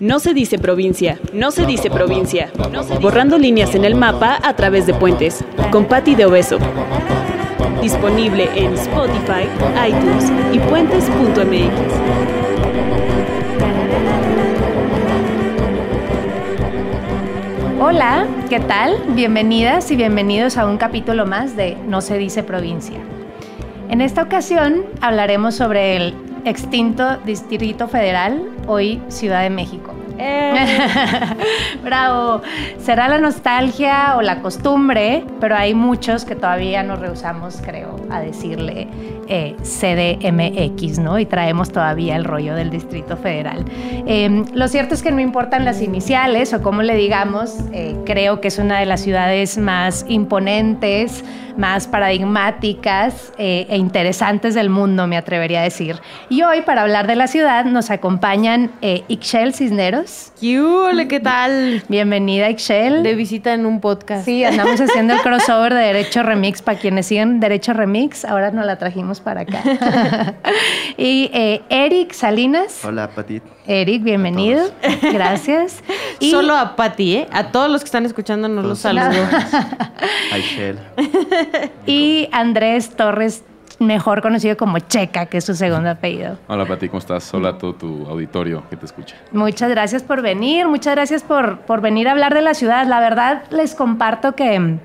No se dice provincia, no se dice provincia. Borrando líneas en el mapa a través de puentes. Con Patti de Obeso. Disponible en Spotify, iTunes y puentes.mx. Hola, ¿qué tal? Bienvenidas y bienvenidos a un capítulo más de No se dice provincia. En esta ocasión hablaremos sobre el extinto Distrito Federal, hoy Ciudad de México. Eh. Bravo. Será la nostalgia o la costumbre, pero hay muchos que todavía nos rehusamos, creo, a decirle eh, CDMX, ¿no? Y traemos todavía el rollo del Distrito Federal. Em, lo cierto es que no importan las iniciales o cómo le digamos, eh, creo que es una de las ciudades más imponentes, más paradigmáticas e interesantes del mundo, me atrevería a decir. Y hoy, para hablar de la ciudad, nos acompañan Ixchel Cisneros. Hola, ¿qué tal? Bienvenida, Ixchel. De visita en un podcast. Sí, andamos haciendo el crossover de Derecho Remix. Para quienes siguen Derecho Remix, ahora nos la trajimos para acá. y eh, Eric Salinas. Hola, Pati. Eric, bienvenido. Gracias. Solo a Pati, ¿eh? A todos los que están escuchando nos los saludo. Aishel. Y Andrés Torres mejor conocido como Checa, que es su segundo apellido. Hola Pati, ¿cómo estás? Hola a todo tu auditorio que te escucha. Muchas gracias por venir, muchas gracias por, por venir a hablar de la ciudad. La verdad, les comparto que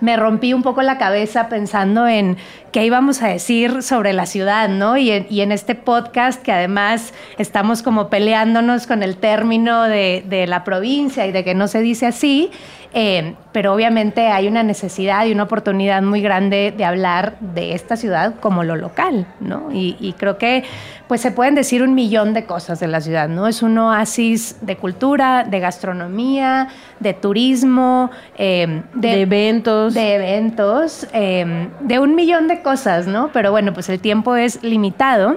me rompí un poco la cabeza pensando en qué íbamos a decir sobre la ciudad, ¿no? Y en, y en este podcast que además estamos como peleándonos con el término de, de la provincia y de que no se dice así, eh, pero obviamente hay una necesidad y una oportunidad muy grande de hablar de esta ciudad como lo local, ¿no? Y, creo que pues se pueden decir un millón de cosas de la ciudad, ¿no? Es un oasis de cultura, de gastronomía, de turismo, eh, de, eventos. De eventos, eh, de un millón de cosas, ¿no? Pero bueno, pues el tiempo es limitado.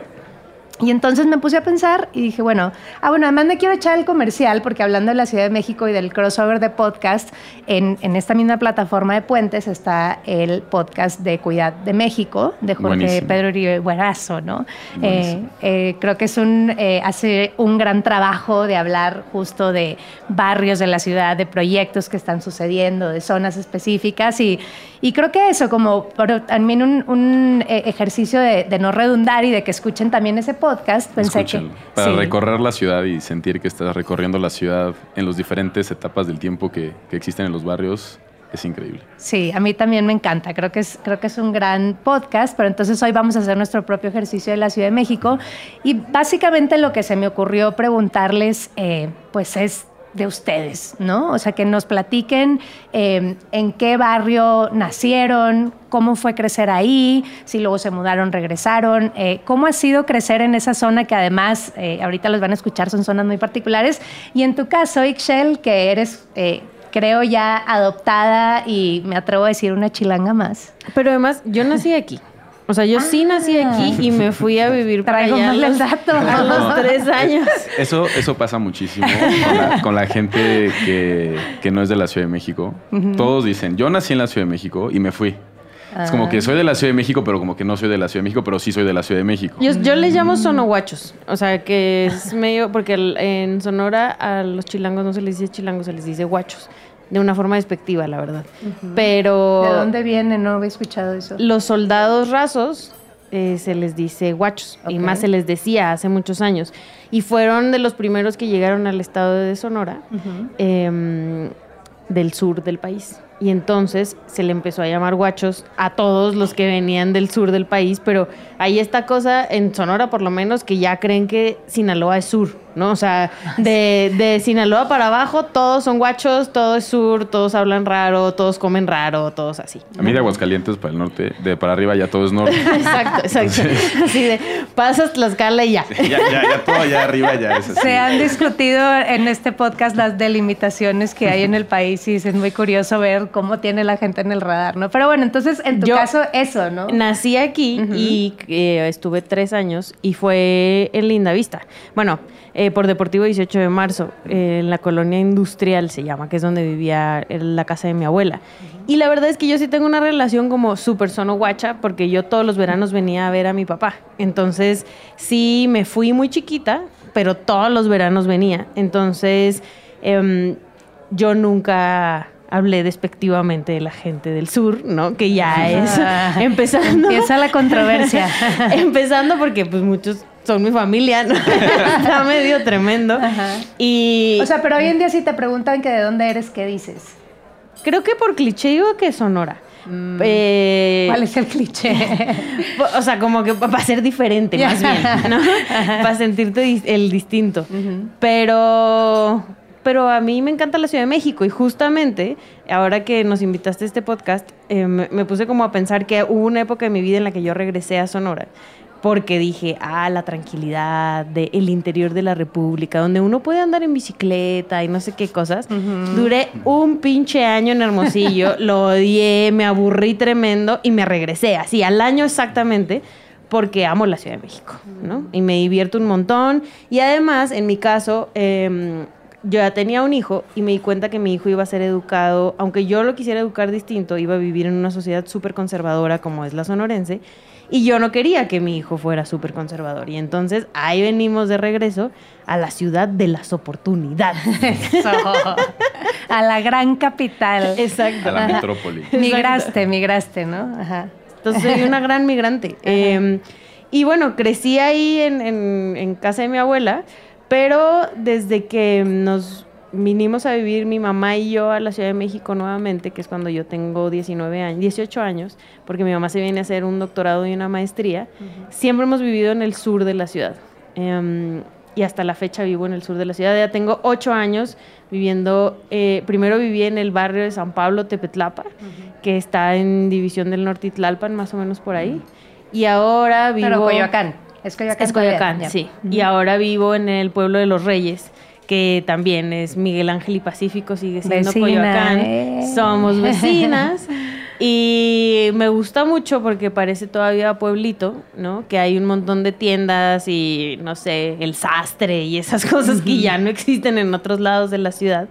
Y entonces me puse a pensar y dije, bueno, ah, bueno, además me quiero echar el comercial porque hablando de la Ciudad de México y del crossover de podcast, en, en esta misma plataforma de puentes está el podcast de Cuidad de México, de Jorge Pedro Uribe Buerazo, ¿no? Eh, eh, creo que es un, eh, hace un gran trabajo de hablar justo de barrios de la ciudad, de proyectos que están sucediendo, de zonas específicas y, y creo que eso, como también un, un ejercicio de, de no redundar y de que escuchen también ese podcast, podcast, pensé que... Para recorrer la ciudad y sentir que estás recorriendo la ciudad en las diferentes etapas del tiempo que, que, existen en los barrios, es increíble. Sí, a mí también me encanta. Creo que, es, creo que es un gran podcast, pero entonces hoy vamos a hacer nuestro propio ejercicio de la Ciudad de México. Y básicamente lo que se me ocurrió preguntarles, eh, pues es de ustedes, ¿no? O sea, que nos platiquen eh, en qué barrio nacieron, cómo fue crecer ahí, si luego se mudaron, regresaron, eh, cómo ha sido crecer en esa zona que además, eh, ahorita los van a escuchar, son zonas muy particulares. Y en tu caso, Ixchel, que eres creo ya adoptada y me atrevo a decir una chilanga más. Pero además, yo nací aquí. O sea, yo sí nací ah. aquí y me fui a vivir para allá a los, a los tres años. Eso, eso pasa muchísimo con la, gente que, no es de la Ciudad de México. Todos dicen, yo nací en la Ciudad de México y me fui. Es como que ah. soy de la Ciudad de México, pero como que no soy de la Ciudad de México, pero sí soy de la Ciudad de México. Yo, yo les llamo sonoguachos. O sea, que es medio. Porque en Sonora a los chilangos no se les dice chilangos, se les dice guachos de una forma despectiva, la verdad. Pero... ¿De dónde viene? No había escuchado eso. Los soldados rasos eh, se les dice guachos, y más se les decía hace muchos años. Y fueron de los primeros que llegaron al estado de Sonora, em, del sur del país. Y entonces se le empezó a llamar guachos a todos los que venían del sur del país, pero hay esta cosa en Sonora por lo menos que ya creen que Sinaloa es sur. ¿No? O sea, de, de, Sinaloa para abajo, todos son guachos, todo es sur, todos hablan raro, todos comen raro, todos así. A mí de Aguascalientes para el norte, de para arriba ya todo es norte. exacto, exacto. Así de, pasas Tlaxcala y ya. ya, ya, ya todo allá arriba ya es así. Se han discutido en este podcast las delimitaciones que hay en el país y es muy curioso ver cómo tiene la gente en el radar, ¿no? Pero bueno, entonces en tu Yo- caso eso, ¿no? Nací aquí y eh, estuve tres años y fue en Linda Vista. Bueno, eh, por Deportivo 18 de marzo, eh, en la colonia industrial se llama, que es donde vivía en la casa de mi abuela. Y la verdad es que yo sí tengo una relación como súper sono guacha, porque yo todos los veranos venía a ver a mi papá. Entonces, sí, me fui muy chiquita, pero todos los veranos venía. Entonces, em, yo nunca hablé despectivamente de la gente del sur, ¿no? Que ya es empezando. Empieza la controversia. empezando porque pues muchos son mi familia, ¿no? Está medio tremendo. Ajá. Y O sea, pero hoy en día si te preguntan que de dónde eres, ¿qué dices? creo que por cliché digo que Sonora. Eh, ¿Cuál es el cliché? O sea, como que para ser diferente, más bien, ¿no? Para sentirte el distinto. Pero, pero a mí me encanta la Ciudad de México y justamente ahora que nos invitaste a este podcast, eh, me, me puse como a pensar que hubo una época de mi vida en la que yo regresé a Sonora. Porque dije, ah, la tranquilidad del interior de la República, donde uno puede andar en bicicleta y no sé qué cosas. Duré un pinche año en Hermosillo, lo odié, me aburrí tremendo y me regresé, así, al año exactamente, porque amo la Ciudad de México, ¿no? Y me divierto un montón. Y además, en mi caso, em, yo ya tenía un hijo y me di cuenta que mi hijo iba a ser educado, aunque yo lo quisiera educar distinto, iba a vivir en una sociedad súper conservadora como es la sonorense. Y yo no quería que mi hijo fuera súper conservador. Y entonces ahí venimos de regreso a la ciudad de las oportunidades. Eso. A la gran capital. Exacto. A la metrópoli. Migraste, migraste, ¿no? Ajá. Entonces soy una gran migrante. Eh, y bueno, crecí ahí en, en- en casa de mi abuela, pero desde que nos vinimos a vivir mi mamá y yo a la Ciudad de México nuevamente, que es cuando yo tengo 19 años, 18 años, porque mi mamá se viene a hacer un doctorado y una maestría, siempre hemos vivido en el sur de la ciudad. Em, y hasta la fecha vivo en el sur de la ciudad. Ya tengo ocho años viviendo, eh, primero viví en el barrio de San Pablo, Tepetlapa, que está en División del Norte y Tlalpan, más o menos por ahí. Y ahora vivo... Pero Coyoacán. Es Coyoacán. Es Coyoacán, todavía, ya. sí. Y ahora vivo en el pueblo de los Reyes, que también es Miguel Ángel y Pacífico, sigue siendo Vecina, Coyoacán. eh. Somos vecinas. y me gusta mucho porque parece todavía pueblito, ¿no? Que hay un montón de tiendas y, no sé, el sastre y esas cosas que ya no existen en otros lados de la ciudad.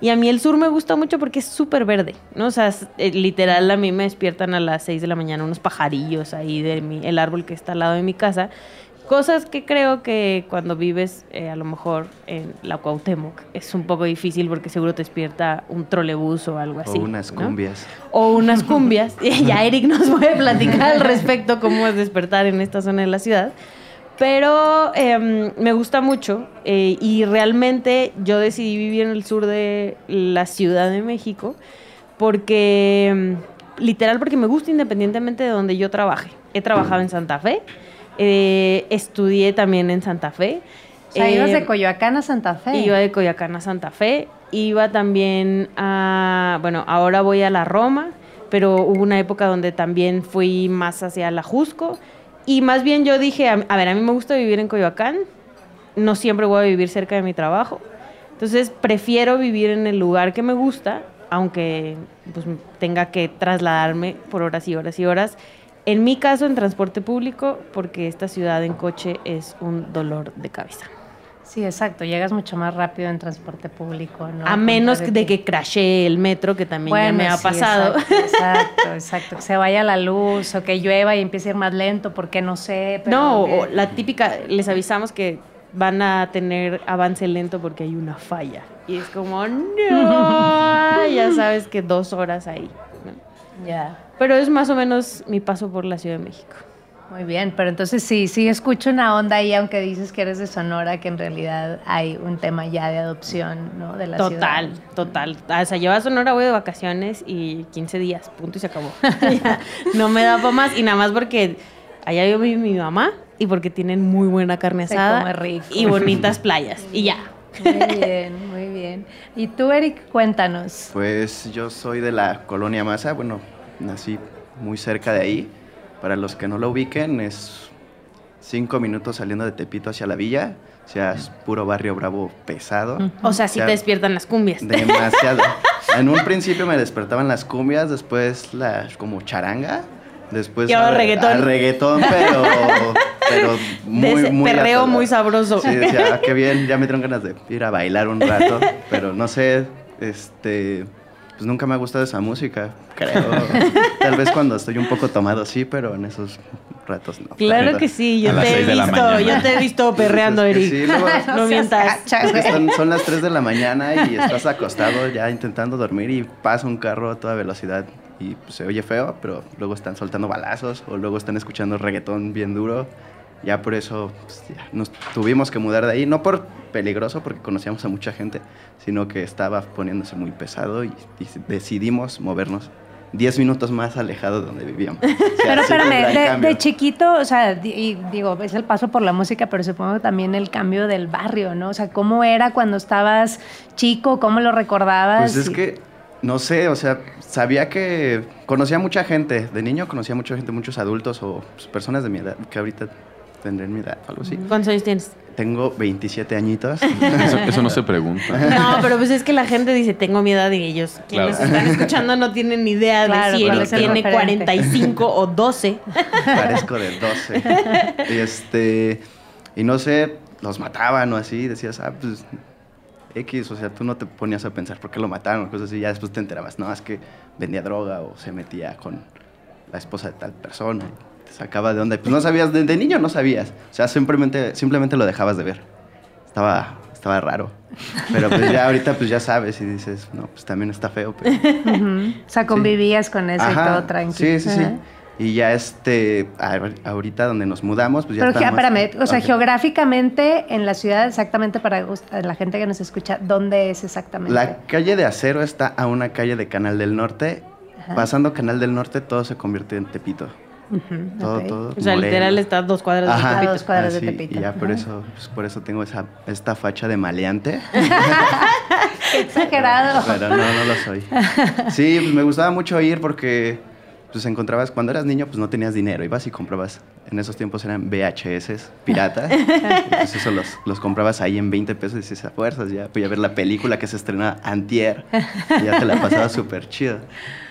Y a mí el sur me gusta mucho porque es súper verde, ¿no? O sea, es- eh, literal a mí me despiertan a las 6 de la mañana unos pajarillos ahí de mi, el árbol que está al lado de mi casa. Cosas que creo que cuando vives eh, a lo mejor en la Cuauhtémoc es un poco difícil porque seguro te despierta un trolebús o algo así. o unas ¿no? cumbias. O unas cumbias. ya Eric nos puede platicar al respecto cómo es despertar en esta zona de la ciudad. Pero em, me gusta mucho eh, y realmente yo decidí vivir en el sur de la Ciudad de México porque, em, literal, porque me gusta independientemente de donde yo trabaje. He trabajado en Santa Fe, eh, estudié también en Santa Fe. O sea, ibas eh, de Coyoacán a Santa Fe. Iba de Coyoacán a Santa Fe, iba también a, bueno, ahora voy a la Roma, pero hubo una época donde también fui más hacia la Jusco y más bien yo dije, a, a ver, a mí me gusta vivir en Coyoacán, no siempre voy a vivir cerca de mi trabajo, entonces prefiero vivir en el lugar que me gusta, aunque pues, tenga que trasladarme por horas y horas y horas. En mi caso, en transporte público, porque esta ciudad en coche es un dolor de cabeza. Sí, exacto. Llegas mucho más rápido en transporte público, ¿no? A menos de que- crashee el metro, que también ya me ha sí, pasado. Exacto, exacto, exacto. Que se vaya la luz o que llueva y empiece a ir más lento porque no sé. pero no, que- o la típica, les avisamos que van a tener avance lento porque hay una falla. Y es como, no, ya sabes que dos horas ahí. ¿no? Ya. Pero es más o menos mi paso por la Ciudad de México. Muy bien, pero entonces sí, sí escucho una onda ahí, aunque dices que eres de Sonora, que en realidad hay un tema ya de adopción, ¿no? De la Total, ciudad. total. O sea, yo a Sonora voy de vacaciones y 15 días, punto y se acabó. No me da para más y nada más porque allá vive mi, mi mamá y porque tienen muy buena carne Se asada come rico. y bonitas playas y ya. Muy bien, muy bien. Y tú, Eric, cuéntanos. Pues yo soy de la colonia Maza, bueno, nací muy cerca de ahí. Para los que no lo ubiquen, es cinco minutos saliendo de Tepito hacia la villa. O sea, es puro barrio bravo pesado. O sea, sí te despiertan las cumbias. Demasiado. En un principio me despertaban las cumbias, después la como charanga, después ahora al- reggaetón. al reggaetón, pero, pero muy, muy perreo muy sabroso. Sí, decía, ah, qué bien, ya me dieron ganas de ir a bailar un rato, pero no sé, este, pues nunca me ha gustado esa música, creo. Tal vez cuando estoy un poco tomado sí, pero en esos ratos no. Claro que sí, yo te he visto, yo te he visto perreando, Eric. sí, luego- no mientas. gacha, Es que güey. son, son las 3 de la mañana y estás acostado ya intentando dormir y pasa un carro a toda velocidad y pues, se oye feo, pero luego están soltando balazos o luego están escuchando reggaetón bien duro. Ya por eso pues, ya nos tuvimos que mudar de ahí, no por peligroso porque conocíamos a mucha gente, sino que estaba poniéndose muy pesado y, y decidimos movernos 10 minutos más alejado de donde vivíamos. O sea, Pero espérame, de, chiquito, o sea, y digo, es el paso por la música, pero supongo también el cambio del barrio, ¿no? O sea, ¿cómo era cuando estabas chico? ¿Cómo lo recordabas? Pues es Y- que, no sé, o sea, sabía que conocía mucha gente. De niño conocía mucha gente, muchos adultos o pues, personas de mi edad, que ahorita tendré mi edad algo así. ¿Cuántos años tienes? Tengo 27 añitos. Eso, eso no se pregunta. No, pero pues es que la gente dice, tengo mi edad y ellos, quienes Claro. están escuchando, no tienen ni idea Claro, de si el tiene referente. 45 o 12. Parezco de 12. Y este, y no sé, los mataban o así. Decías, ah, pues X, o sea, tú no te ponías a pensar por qué lo mataron o cosas así. Ya después te enterabas, no, es que vendía droga o se metía con la esposa de tal persona. Te sacaba de onda. Pues no sabías, de, de niño no sabías. O sea, simplemente, simplemente lo dejabas de ver. Estaba, estaba raro. Pero pues ya ahorita pues ya sabes y dices, no, pues también está feo. Pero... O sea, convivías con eso y todo tranquilo. Sí, sí, sí. Y ya este, ahorita donde nos mudamos, pues ya Pero estamos- espérame, o sea, geográficamente en la ciudad, exactamente para gust- la gente que nos escucha, ¿dónde es exactamente? La calle de Acero está a una calle de Canal del Norte. Ajá. Pasando Canal del Norte, todo se convierte en Tepito. Todo, todo. O sea, Moreno. literal está a dos cuadras de Ajá. Tepito. A dos cuadras de Tepito. Y ya por eso, pues, por eso tengo esa, esta facha de maleante. Qué exagerado. Pero no, no lo soy. Sí, pues me gustaba mucho ir porque pues encontrabas, cuando eras niño, pues no tenías dinero. Ibas y comprabas, en esos tiempos eran VHS pirata. pues eso los, los comprabas ahí en 20 pesos y dices, a fuerzas, ya voy a ver la película que se estrenaba antier. Y ya te la pasabas súper chido.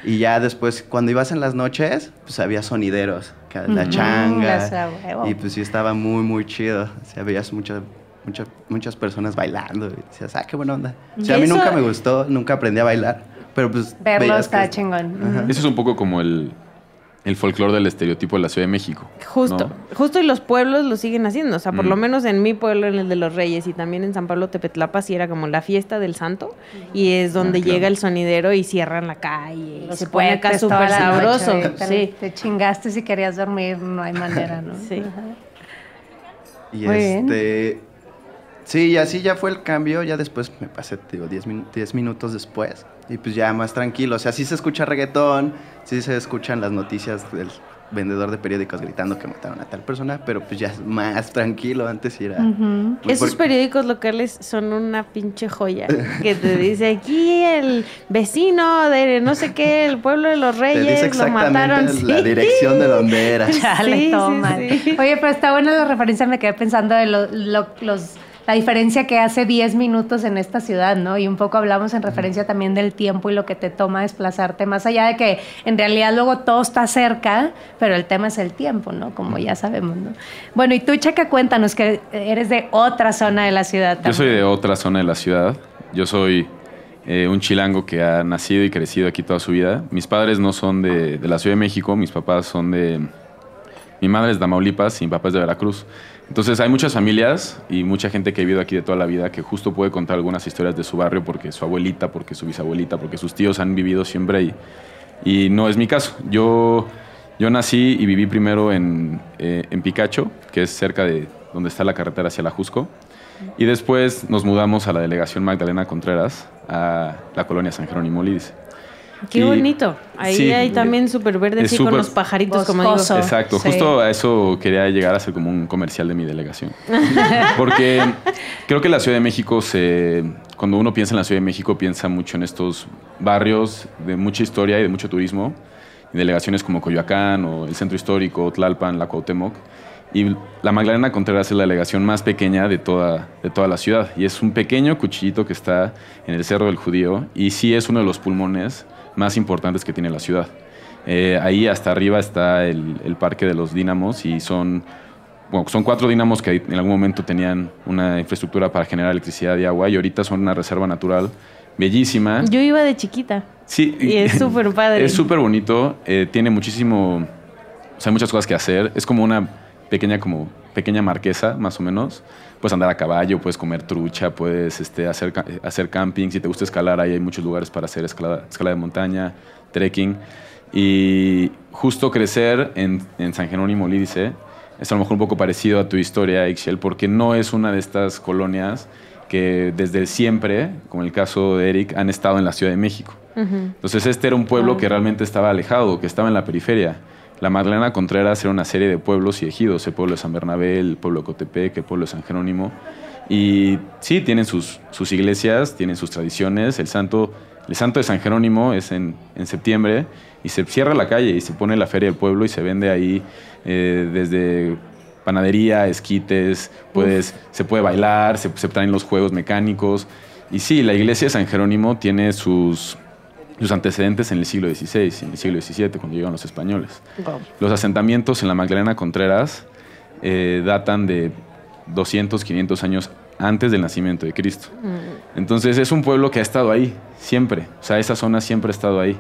Y ya después, cuando ibas en las noches, pues había sonideros, la Ujú, changa. Y pues sí estaba muy, muy chido. O sea, veías muchas muchas muchas personas bailando. Y decías, ah, qué buena onda. O sea, a mí nunca me gustó, nunca aprendí a bailar. Pero pues. Verlo está que- chingón. Ajá. Eso es un poco como el, el folclore del estereotipo de la Ciudad de México. Justo, ¿no? justo y los pueblos lo siguen haciendo. O sea, por Mm. lo menos en mi pueblo, en el de los Reyes y también en San Pablo Tepetlapa, sí era como la fiesta del santo. Y es donde Ah, claro. llega el sonidero y cierran la calle. Y Los se pone acá súper noche, sabroso. sí. te chingaste si querías dormir, no hay manera, ¿no? Sí. Ajá. Y Muy bien. Sí, y así ya fue el cambio. Ya después me pasé, te digo, 10 min- 10 minutos después. Y pues ya más tranquilo. O sea, sí se escucha reggaetón, sí se escuchan las noticias del vendedor de periódicos gritando que mataron a tal persona, pero pues ya es más tranquilo. Antes sí era. Pues, Esos por- periódicos locales son una pinche joya. Que te dice aquí el vecino de no sé qué, el pueblo de los Te Reyes, dice lo exactamente mataron. la sí. dirección de donde era. Chale, Sí, sí. Oye, pero está buena la referencia, me quedé pensando de lo- lo- los, la diferencia que hace 10 minutos en esta ciudad, ¿no? Y un poco hablamos en referencia también del tiempo y lo que te toma desplazarte, más allá de que en realidad luego todo está cerca, pero el tema es el tiempo, ¿no? Como ya sabemos, ¿no? Bueno, y tú, Chaca, cuéntanos que eres de otra zona de la ciudad. Yo soy también. de otra zona de la ciudad. Yo soy eh, un chilango que ha nacido y crecido aquí toda su vida. Mis padres no son de, de la Ciudad de México, mis papás son de... Mi madre es de Tamaulipas y mi papá es de Veracruz. Entonces hay muchas familias y mucha gente que ha vivido aquí de toda la vida que justo puede contar algunas historias de su barrio porque su abuelita, porque su bisabuelita, porque sus tíos han vivido siempre ahí. Y no es mi caso. Yo, yo nací y viví primero en, eh, en Picacho, que es cerca de donde está la carretera hacia la Jusco. Y después nos mudamos a la delegación Magdalena Contreras, a la colonia San Jerónimo Lidis. Qué Y- bonito. Ahí sí, hay también súper verde, sí, con los pajaritos, como digo. Boscoso. Exacto, Sí. justo a eso quería llegar a ser como un comercial de mi delegación. Porque creo que la Ciudad de México se. Cuando uno piensa en la Ciudad de México, piensa mucho en estos barrios de mucha historia y de mucho turismo. Y delegaciones como Coyoacán o el Centro Histórico, Tlalpan, la Cuauhtémoc. Y la Magdalena Contreras es la delegación más pequeña de toda, de toda la ciudad. Y es un pequeño cuchillito que está en el Cerro del Judío. Y sí es uno de los pulmones más importantes que tiene la ciudad. Eh, ahí hasta arriba está el, el, Parque de los Dínamos y son, bueno, son cuatro dínamos que en algún momento tenían una infraestructura para generar electricidad y agua y ahorita son una reserva natural bellísima. Yo iba de chiquita. Sí. Y es súper padre. Es súper bonito, eh, tiene muchísimo, o sea, hay muchas cosas que hacer. Es como una pequeña, como pequeña marquesa, más o menos. Puedes andar a caballo, puedes comer trucha, puedes este, hacer, hacer camping. Si te gusta escalar, ahí hay muchos lugares para hacer escalada, escalada de montaña, trekking. Y justo crecer en, en San Jerónimo Lídice es a lo mejor un poco parecido a tu historia, Ixchel, porque no es una de estas colonias que desde siempre, como el caso de Eric, han estado en la Ciudad de México. Uh -huh. Entonces este era un pueblo que realmente estaba alejado, que estaba en la periferia. La Magdalena Contreras era una serie de pueblos y ejidos, el pueblo de San Bernabé, el pueblo de Cotepec, el pueblo de San Jerónimo. Y sí, tienen sus, sus iglesias, tienen sus tradiciones. El santo, el santo de San Jerónimo es en, en septiembre y se cierra la calle y se pone la feria del pueblo y se vende ahí eh, desde panadería, esquites, puedes, se puede bailar, se, se, traen los juegos mecánicos. Y sí, la iglesia de San Jerónimo tiene sus, sus antecedentes en el siglo XVI, en el siglo XVII, cuando llegan los españoles. Wow. Los asentamientos en la Magdalena Contreras eh, datan de 200, 500 años antes del nacimiento de Cristo. Mm. Entonces es un pueblo que ha estado ahí, siempre. O sea, esa zona siempre ha estado ahí.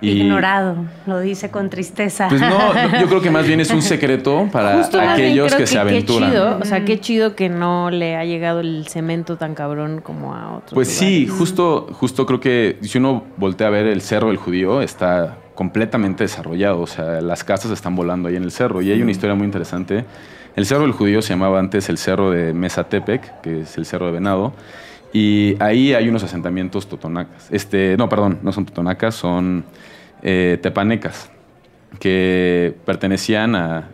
Y, Ignorado, lo dice con tristeza. Pues no, yo creo que más bien es un secreto para Justo aquellos que, que, se aventuran. Qué chido, o sea, qué chido que no le ha llegado el cemento tan cabrón como a otros. Pues lugares. sí, justo, justo creo que si uno voltea a ver el cerro del judío, está completamente desarrollado. O sea, las casas están volando ahí en el cerro. Y hay una historia muy interesante. El cerro del judío se llamaba antes el cerro de Mesatepec, que es el cerro de Venado. Y ahí hay unos asentamientos totonacas. Este, no, perdón, no son totonacas, son eh, tepanecas, que pertenecían a,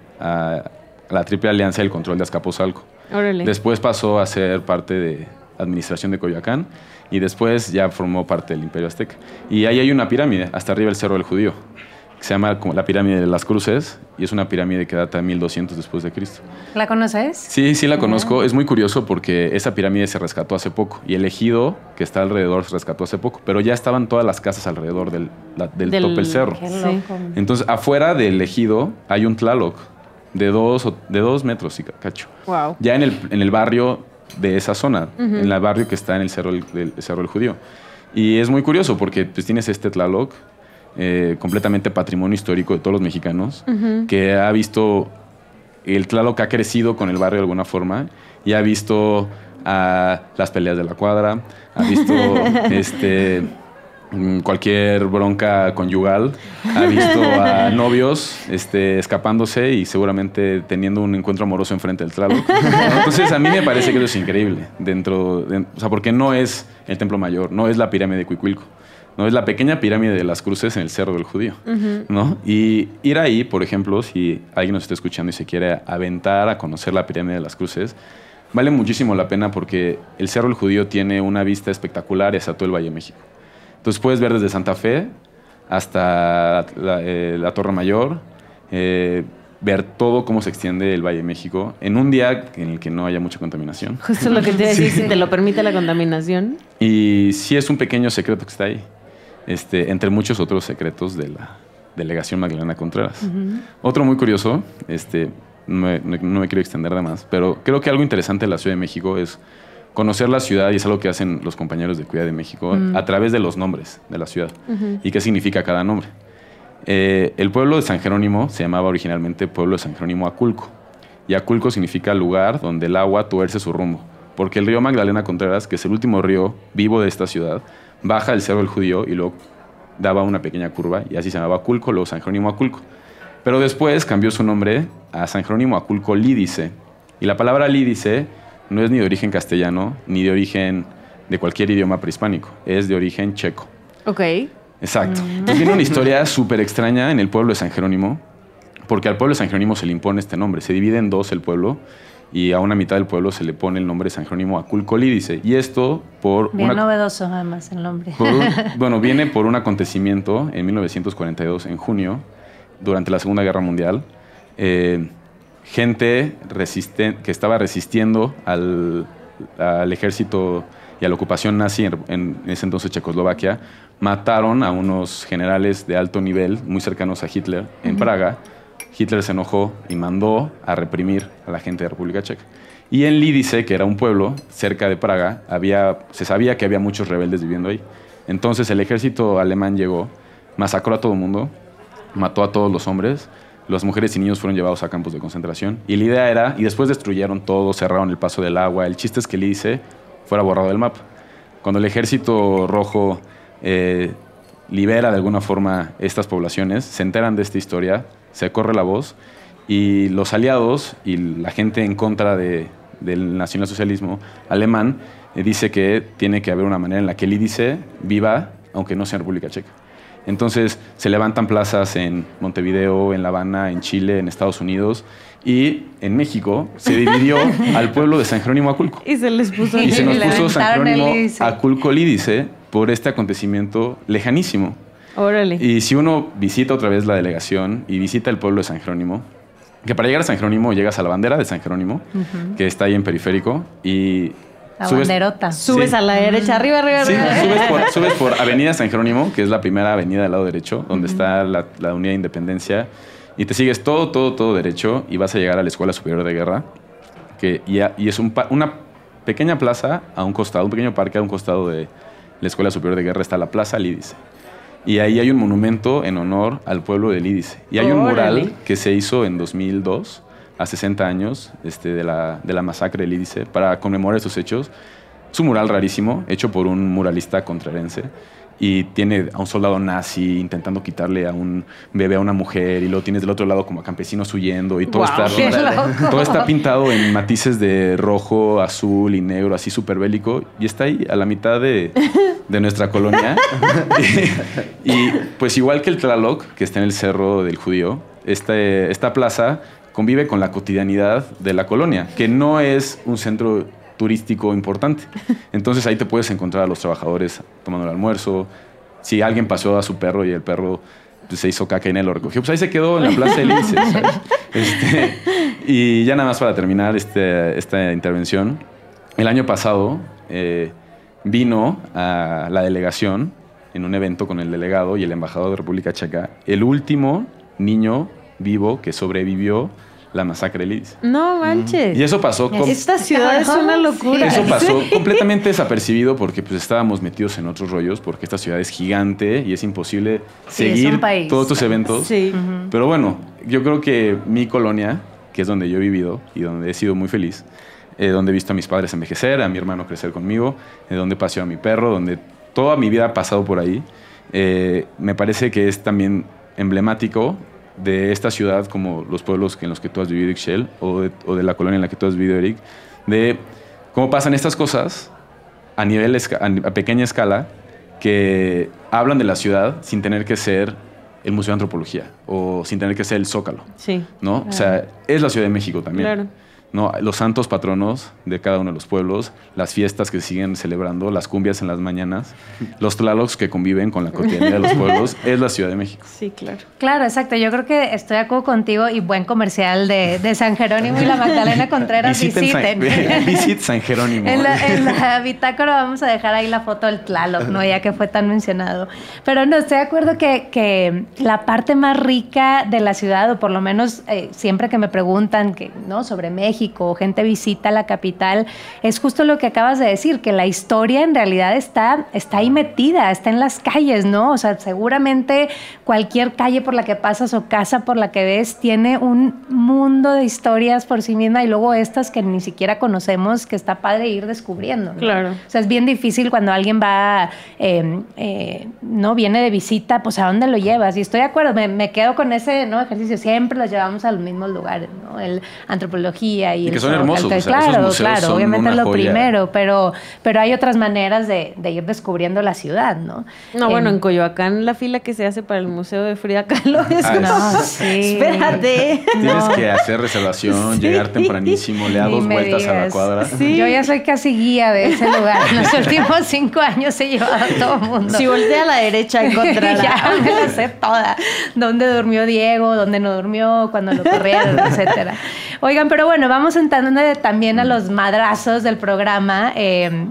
la Triple Alianza del Control de Azcapotzalco. Órale. Después pasó a ser parte de administración de Coyoacán y después ya formó parte del Imperio Azteca. Y ahí hay una pirámide, hasta arriba el Cerro del Judío, que se llama como la pirámide de las cruces y es una pirámide que data de 1200 después de Cristo. ¿La conoces? Sí, sí la conozco. Es muy curioso porque esa pirámide se rescató hace poco y el ejido que está alrededor se rescató hace poco, pero ya estaban todas las casas alrededor del, la, del, del tope del cerro. Sí. Entonces, afuera del ejido hay un tlaloc de dos, de dos metros, cacho. Wow. Ya en el, en el barrio de esa zona, uh -huh. en el barrio que está en el cerro del, del, cerro del Judío. Y es muy curioso porque pues, tienes este tlaloc eh, completamente patrimonio histórico de todos los mexicanos, uh -huh. que ha visto el Tlaloc ha crecido con el barrio de alguna forma y ha visto a las peleas de la cuadra, ha visto este cualquier bronca conyugal, ha visto a novios este, escapándose y seguramente teniendo un encuentro amoroso enfrente del Tlaloc. Entonces a mí me parece que eso es increíble dentro, de, o sea, porque no es el Templo Mayor, no es la pirámide de Cuicuilco. ¿No? Es la pequeña pirámide de las cruces en el Cerro del Judío, uh -huh. ¿no? Y ir ahí, por ejemplo, si alguien nos está escuchando y se quiere aventar a conocer la pirámide de las cruces, vale muchísimo la pena porque el Cerro del Judío tiene una vista espectacular hacia todo el Valle de México. Entonces puedes ver desde Santa Fe hasta la, eh, la Torre Mayor, eh, ver todo cómo se extiende el Valle de México en un día en el que no haya mucha contaminación. Justo lo que te decía, sí. si te lo permite la contaminación. Y sí es un pequeño secreto que está ahí este, entre muchos otros secretos de la delegación Magdalena Contreras. Uh -huh. Otro muy curioso, este, no me, no me, quiero extender de más, pero creo que algo interesante de la Ciudad de México es conocer la ciudad y es algo que hacen los compañeros de Cuida de México uh -huh. a través de los nombres de la ciudad uh -huh. y qué significa cada nombre. Eh, el pueblo de San Jerónimo se llamaba originalmente pueblo de San Jerónimo Aculco y Aculco significa lugar donde el agua tuerce su rumbo, porque el río Magdalena Contreras, que es el último río vivo de esta ciudad, baja el Cerro del Judío y luego daba una pequeña curva y así se llamaba Aculco, luego San Jerónimo Aculco. Pero después cambió su nombre a San Jerónimo Aculco Lídice. Y la palabra lídice no es ni de origen castellano ni de origen de cualquier idioma prehispánico, es de origen checo. Ok. Exacto. Mm. Entonces tiene una historia súper extraña en el pueblo de San Jerónimo, porque al pueblo de San Jerónimo se le impone este nombre. Se divide en dos el pueblo y a una mitad del pueblo se le pone el nombre de San Jerónimo Aculcolídice. Y esto por... Bien una, novedoso además el nombre. Por bueno, viene por un acontecimiento en 1942, en junio, durante la Segunda Guerra Mundial. Eh, gente resisten- que estaba resistiendo al, al ejército y a la ocupación nazi en, en ese entonces Checoslovaquia, mataron a unos generales de alto nivel muy cercanos a Hitler en Praga. Hitler se enojó y mandó a reprimir a la gente de República Checa. Y en Lídice, que era un pueblo cerca de Praga, había, se sabía que había muchos rebeldes viviendo ahí. Entonces el ejército alemán llegó, masacró a todo el mundo, mató a todos los hombres, las mujeres y niños fueron llevados a campos de concentración. Y la idea era, y después destruyeron todo, cerraron el paso del agua. El chiste es que Lídice fuera borrado del mapa. Cuando el ejército rojo eh, libera de alguna forma estas poblaciones, se enteran de esta historia, se corre la voz y los aliados y la gente en contra de- del nacionalsocialismo alemán eh, dice que tiene que haber una manera en la que el IDICE viva, aunque no sea en República Checa. Entonces se levantan plazas en Montevideo, en La Habana, en Chile, en Estados Unidos y en México se dividió al pueblo de San Jerónimo Aculco. Y se les puso Y se nos puso San Jerónimo. Aculco Lídice por este acontecimiento lejanísimo. Órale. Y si uno visita otra vez la delegación y visita el pueblo de San Jerónimo, que para llegar a San Jerónimo llegas a la bandera de San Jerónimo, que está ahí en periférico, y La subes- banderota. Subes Sí. a la derecha, arriba, arriba, Sí, arriba. subes por, subes por Avenida San Jerónimo, que es la primera avenida del lado derecho, donde está la, la Unidad de Independencia, y te sigues todo, todo, todo derecho y vas a llegar a la Escuela Superior de Guerra, que, y, a- y es un una pequeña plaza a un costado, un pequeño parque a un costado de la Escuela Superior de Guerra, está la Plaza Lídice. Y ahí hay un monumento en honor al pueblo de Lídice. Y hay un mural que se hizo en 2002, a 60 años este, de, la, de la masacre de Lídice, para conmemorar esos hechos. Es un mural rarísimo, hecho por un muralista contrarense. Y tiene a un soldado nazi intentando quitarle a un bebé a una mujer. Y luego tienes del otro lado como a campesinos huyendo. Y todo, Guau, está, todo está pintado en matices de rojo, azul y negro, así súper bélico. Y está ahí a la mitad de, de nuestra colonia. y, y, pues igual que el Tlaloc, que está en el Cerro del Judío, este- esta plaza convive con la cotidianidad de la colonia, que no es un centro turístico importante. Entonces ahí te puedes encontrar a los trabajadores tomando el almuerzo. Si alguien pasó a su perro y el perro pues, se hizo caca y él lo recogió, pues ahí se quedó en la plaza de Lince. ¿sabes? Este, y ya nada más para terminar este- esta intervención, el año pasado eh, vino a la delegación en un evento con el delegado y el embajador de República Checa, el último niño vivo que sobrevivió la masacre Liz. No manches. Y eso pasó con- Esta ciudad es una locura. eso pasó completamente desapercibido porque pues estábamos metidos en otros rollos, porque esta ciudad es gigante y es imposible Sí, es seguir un país. todos estos eventos. Sí. Pero bueno, yo creo que mi colonia, que es donde yo he vivido y donde he sido muy feliz, eh, donde he visto a mis padres envejecer, a mi hermano crecer conmigo, eh, donde paseo a mi perro, donde toda mi vida ha pasado por ahí, eh, me parece que es también emblemático de esta ciudad como los pueblos en los que tú has vivido, Ixchel, o de, o de la colonia en la que tú has vivido, Eric, de cómo pasan estas cosas a nivel a pequeña escala que hablan de la ciudad sin tener que ser el Museo de Antropología o sin tener que ser el Zócalo, Sí. ¿no? O sea, es la Ciudad de México también. Claro. ¿No? Los santos patronos de cada uno de los pueblos, las fiestas que siguen celebrando, las cumbias en las mañanas, los tlalocs que conviven con la cotidianidad de los pueblos, es la Ciudad de México. Sí, claro. Claro, exacto. Yo creo que estoy de acuerdo contigo y buen comercial de, de San Jerónimo y la Magdalena Contreras. Visiten San, Visiten. visit San Jerónimo. En la, en la bitácora vamos a dejar ahí la foto del Tlaloc, ¿no? Ya que fue tan mencionado. Pero no, estoy de acuerdo que, que la parte más rica de la ciudad, o por lo menos eh, siempre que me preguntan que, ¿no? sobre México o gente visita la capital, es justo lo que acabas de decir, que la historia en realidad está, está ahí metida, está en las calles, ¿no? O sea, seguramente cualquier calle por la que pasas o casa por la que ves tiene un mundo de historias por sí misma y luego estas que ni siquiera conocemos, que está padre ir descubriendo. ¿no? Claro. O sea, es bien difícil cuando alguien va, eh, eh, no viene de visita, pues a dónde lo llevas. Y estoy de acuerdo, me, me quedo con ese ¿no? ejercicio. Siempre los llevamos a los mismos lugares, ¿no? El antropología y, Y que el son hermosos, o sea, esos claro, museos claro, son obviamente es una lo joya. primero, pero, pero hay otras maneras de, de ir descubriendo la ciudad, ¿no? No, bueno, Em, en Coyoacán la fila que se hace para el Museo de Frida Kahlo es Ah, No, sí. Espérate. Tienes No. que hacer reservación, Sí. llegar tempranísimo, le da dos vueltas a la digas. cuadra. Sí. Yo ya soy casi guía de ese lugar. En los últimos cinco años he llevado a todo el mundo. Si voltea a la derecha encontrará. ya me la sé toda. Dónde durmió Diego, dónde no durmió, cuando lo corrieron, etcétera. Oigan, pero bueno, vamos entrando también a los madrazos del programa. Eh,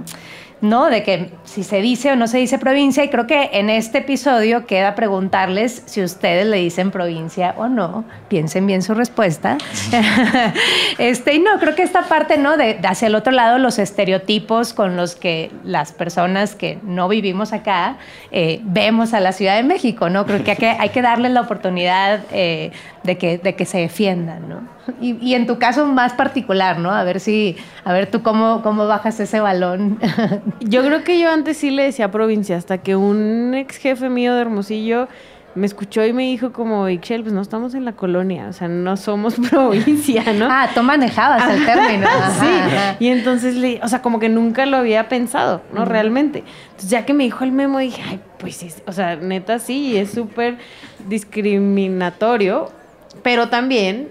¿no? De que si se dice o no se dice provincia, y creo que en este episodio queda preguntarles si ustedes le dicen provincia o no. Piensen bien su respuesta. este, y no, creo que esta parte, ¿no? De, hacia el otro lado, los estereotipos con los que las personas que no vivimos acá eh, vemos a la Ciudad de México, ¿no? Creo que hay que, hay que darles la oportunidad eh, de, que, de que se defiendan, ¿no? Y, y, en tu caso más particular, ¿no? A ver si, a ver tú cómo, cómo bajas ese balón. yo creo que yo antes sí le decía provincia, hasta que un ex jefe mío de Hermosillo me escuchó y me dijo como, Ixchel, pues no estamos en la colonia, o sea, no somos provincia, ¿no? Ah, tú manejabas el término. sí, y entonces, le, o sea, como que nunca lo había pensado, ¿no? Realmente. Entonces, ya que me dijo el memo, dije, ay, pues, o sea, neta sí, es súper discriminatorio, pero también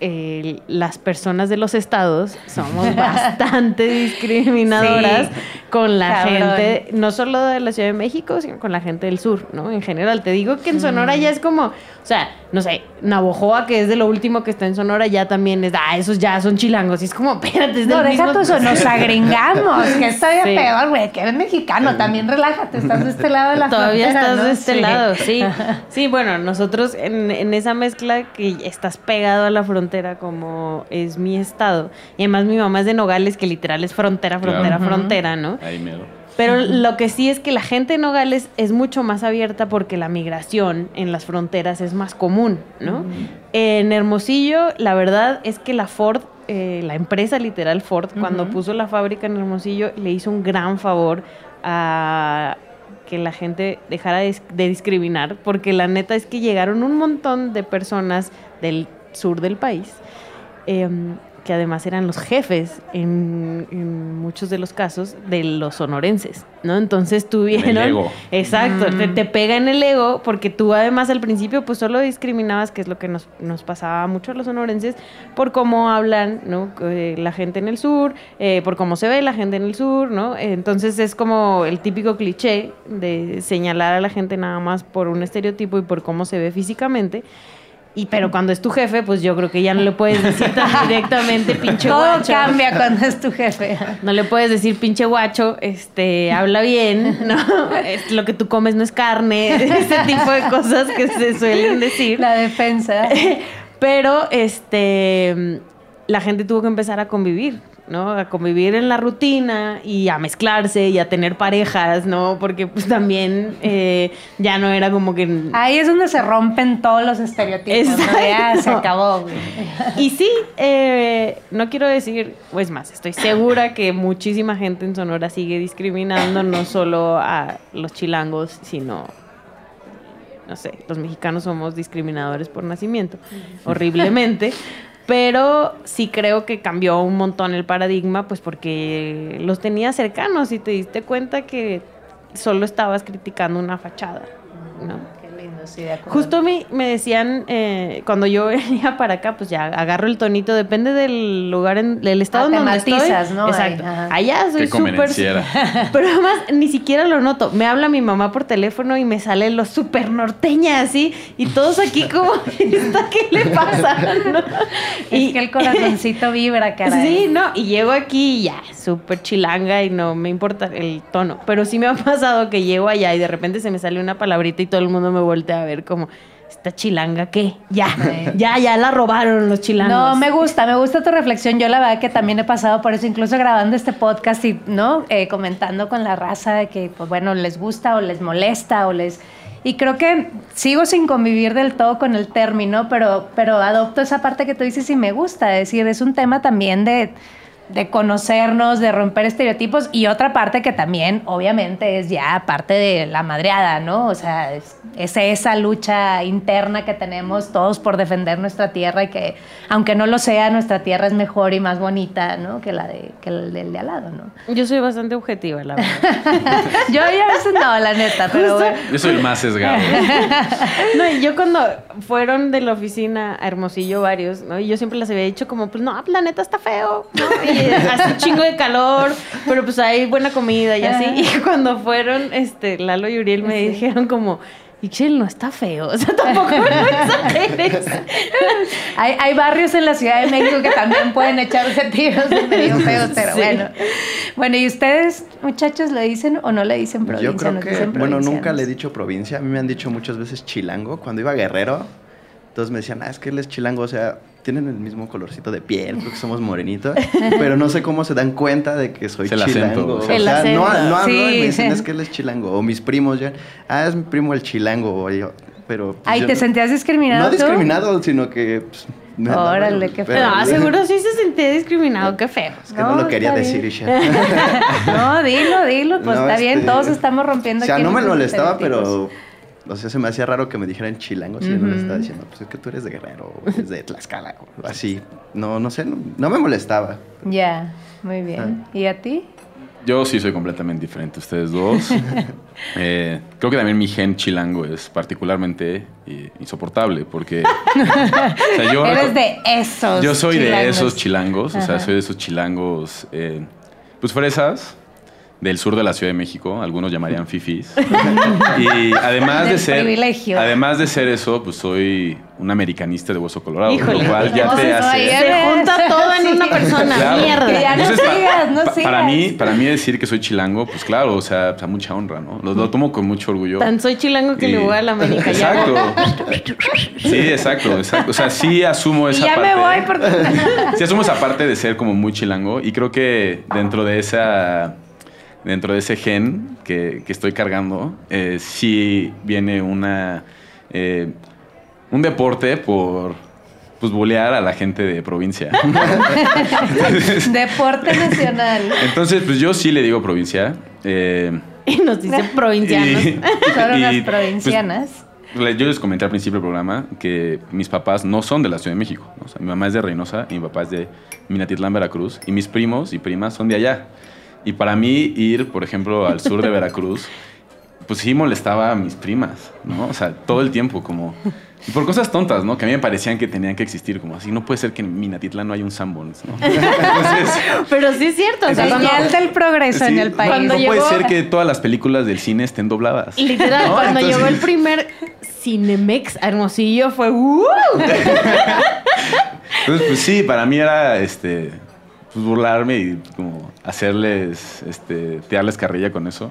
las personas de los estados somos bastante discriminadoras con la gente, no solo de la Ciudad de México, sino con la gente del sur, ¿no? En general, te digo que en Sonora ya es como, o sea, no sé, Navojoa, que es de lo último que está en Sonora, ya también es, ah, esos ya son chilangos. Y es como, espérate, es No, deja tú eso, nos agringamos, que está bien peor, güey, que eres mexicano, también relájate, estás de este lado de la Todavía estás de este lado, sí. Sí, bueno, nosotros en, en esa mezcla que estás pegado a la frontera como es mi estado, y además mi mamá es de Nogales, que literal es frontera, frontera, frontera, ¿no? Ahí miedo. Pero lo que sí es que la gente en Nogales es mucho más abierta porque la migración en las fronteras es más común, ¿no? En Hermosillo, la verdad es que la Ford, eh, la empresa literal Ford, cuando puso la fábrica en Hermosillo, le hizo un gran favor a que la gente dejara de, discriminar, porque la neta es que llegaron un montón de personas del sur del país. Em, que además eran los jefes en, muchos de los casos de los sonorenses, ¿no? Entonces tuvieron... El ego. Exacto, mm. te, pega en el ego porque tú además al principio pues solo discriminabas, que es lo que nos, pasaba mucho a los sonorenses, por cómo hablan, ¿no? la gente en el sur, eh, por cómo se ve la gente en el sur, ¿no? Entonces es como el típico cliché de señalar a la gente nada más por un estereotipo y por cómo se ve físicamente. Y pero cuando es tu jefe, pues yo creo que ya no le puedes decir tan directamente pinche Todo cambia cuando es tu jefe. No le puedes decir pinche guacho, este, habla bien, ¿no? lo que tú comes no es carne, ese tipo de cosas que se suelen decir. La defensa. Pero este la gente tuvo que empezar a convivir, ¿no? A convivir en la rutina y a mezclarse y a tener parejas, ¿no? Porque pues también eh, ya no era como que... Ahí es donde se rompen todos los estereotipos, ¿no? Ya se acabó. Y sí, eh, no quiero decir, pues más, estoy segura que muchísima gente en Sonora sigue discriminando no solo a los chilangos, sino no sé, los mexicanos somos discriminadores por nacimiento, horriblemente. Pero sí creo que cambió un montón el paradigma, pues porque los tenía cercanos y te diste cuenta que solo estabas criticando una fachada, ¿no? Justo me, me decían, eh, cuando yo venía para acá, pues ya agarro el tonito, depende del lugar, en, del estado ah, donde estoy. ¿no? Exacto. Allá soy súper... Pero además ni siquiera lo noto. Me habla mi mamá por teléfono y me sale lo súper norteña así, y todos aquí como, ¿qué le pasa? y que el corazoncito vibra, caray. Sí, no, y llego aquí y ya, súper chilanga y no me importa el tono. Pero sí me ha pasado que llego allá y de repente se me sale una palabrita y todo el mundo me voltea a ver como esta chilanga qué, ya, ya, ya la robaron los chilangos. No, me gusta, me gusta tu reflexión. Yo la verdad que también he pasado por eso, incluso grabando este podcast y, ¿no? Eh, comentando con la raza de que, pues bueno, les gusta o les molesta o les... Y creo que sigo sin convivir del todo con el término, pero, pero adopto esa parte que tú dices y me gusta. Es decir, es un tema también de de conocernos, de romper estereotipos y otra parte que también obviamente es ya parte de la madreada, ¿no? O sea, es, esa lucha interna que tenemos todos por defender nuestra tierra y que aunque no lo sea, nuestra tierra es mejor y más bonita, ¿no? Que la de que el del de al lado, ¿no? Yo soy bastante objetiva, la verdad. yo ya a veces no, la neta, pero Yo soy el más sesgado. no, yo cuando fueron de la oficina a Hermosillo varios, ¿no? Y yo siempre les había dicho como, pues no, la neta está feo, ¿no? Hace un chingo de calor, pero pues hay buena comida y así. Y cuando fueron, este, Lalo y Uriel me dijeron como, Ixchel no está feo, o sea, tampoco no exageres. hay, hay barrios en la Ciudad de México que también pueden echarse tiros medio feos, pero Sí. bueno. Bueno, ¿y ustedes, muchachos, le dicen o no le dicen provincia? Yo creo que, dicen bueno, nunca le he dicho provincia. A mí me han dicho muchas veces chilango. Cuando iba a Guerrero, todos me decían, ah, es que él es chilango. O sea, tienen el mismo colorcito de piel, creo que somos morenitos. pero no sé cómo se dan cuenta de que soy el acento, chilango. o o sea. El sea, no, acento. no hablo y Sí. me dicen, es que él es chilango. O mis primos ya, ah, es mi primo el chilango. O yo, pero. pues, Ay, yo ¿te no- sentías discriminado No tú? discriminado, sino que. pues, me andaba- Órale, qué feo. No, seguro sí se sentía discriminado, qué feo. Es que no, No, lo quería decir. Isha. No, dilo, dilo, pues No, está bien, este, todos estamos rompiendo O sea, aquí no me molestaba, pero. O sea, se me hacía raro que me dijeran chilango si yo no le estaba diciendo, pues es que tú eres de Guerrero, eres de Tlaxcala, o así. No, no sé, no, no me molestaba. Ya, muy bien. Ah. ¿Y a ti? Yo sí soy completamente diferente a ustedes dos. Eh, creo que también mi gen chilango es particularmente eh, insoportable porque... o sea, yo Eres de esos. Yo soy de chilangos. esos chilangos, o sea, Ajá. soy de esos chilangos, eh, pues fresas, del sur de la Ciudad de México, algunos llamarían fifis. y además de ser, privilegio. además de ser eso, pues soy un americanista de hueso colorado, Híjole. lo cual ya te hace. ya Se junta todo en Sí. una persona, Claro. mierda. Ya no Entonces, pa- sigas, no pa- Para sigas. mí, para mí decir que soy chilango, pues claro, o sea, pues, mucha honra, ¿no? Lo, lo tomo con mucho orgullo. Tan soy chilango que Y- le voy a la América. ya. Exacto. Sí, exacto, exacto. O sea, sí asumo Y esa ya parte. me voy porque... Sí asumo esa parte de ser como muy chilango y creo que dentro de esa dentro de ese gen que, que estoy cargando eh, sí viene una eh, un deporte por pues bulear a la gente de provincia. Entonces, Deporte nacional. entonces, pues yo sí le digo provincia. eh, Y nos dicen provincianos. y- Son y, unas pues, provincianas. Yo les comenté al principio del programa que mis papás no son de la Ciudad de México. ¿no? O sea, mi mamá es de Reynosa y mi papá es de Minatitlán, Veracruz. Y mis primos y primas son de allá. Y para mí ir, por ejemplo, al sur de Veracruz, pues sí molestaba a mis primas, ¿no? O sea, todo el tiempo como... Y por cosas tontas, ¿no? Que a mí me parecían que tenían que existir, como así, no puede ser que en Minatitlán no haya un Sanborns, ¿no? Entonces, Pero sí es cierto. O sea, cuando- Señal del progreso en el país. Cuando no puede ser que todas las películas del cine estén dobladas. Literal, ¿no? cuando Entonces- llegó el primer Cinemex Hermosillo fue ¡uh! Entonces, pues sí, para mí era este pues, burlarme y como hacerles, este, tirarles carrilla con eso.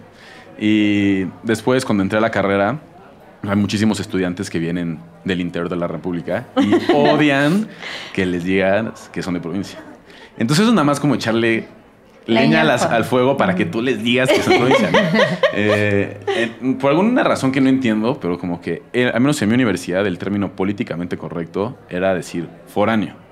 Y después, cuando entré a la carrera, hay muchísimos estudiantes que vienen del interior de la República y odian que les digan que son de provincia. Entonces, es nada más como echarle leña, al fuego. al fuego para que tú les digas que son de provincia. ¿no? Eh, eh, por alguna razón que no entiendo, pero como que, eh, al menos en mi universidad, el término políticamente correcto era decir foráneo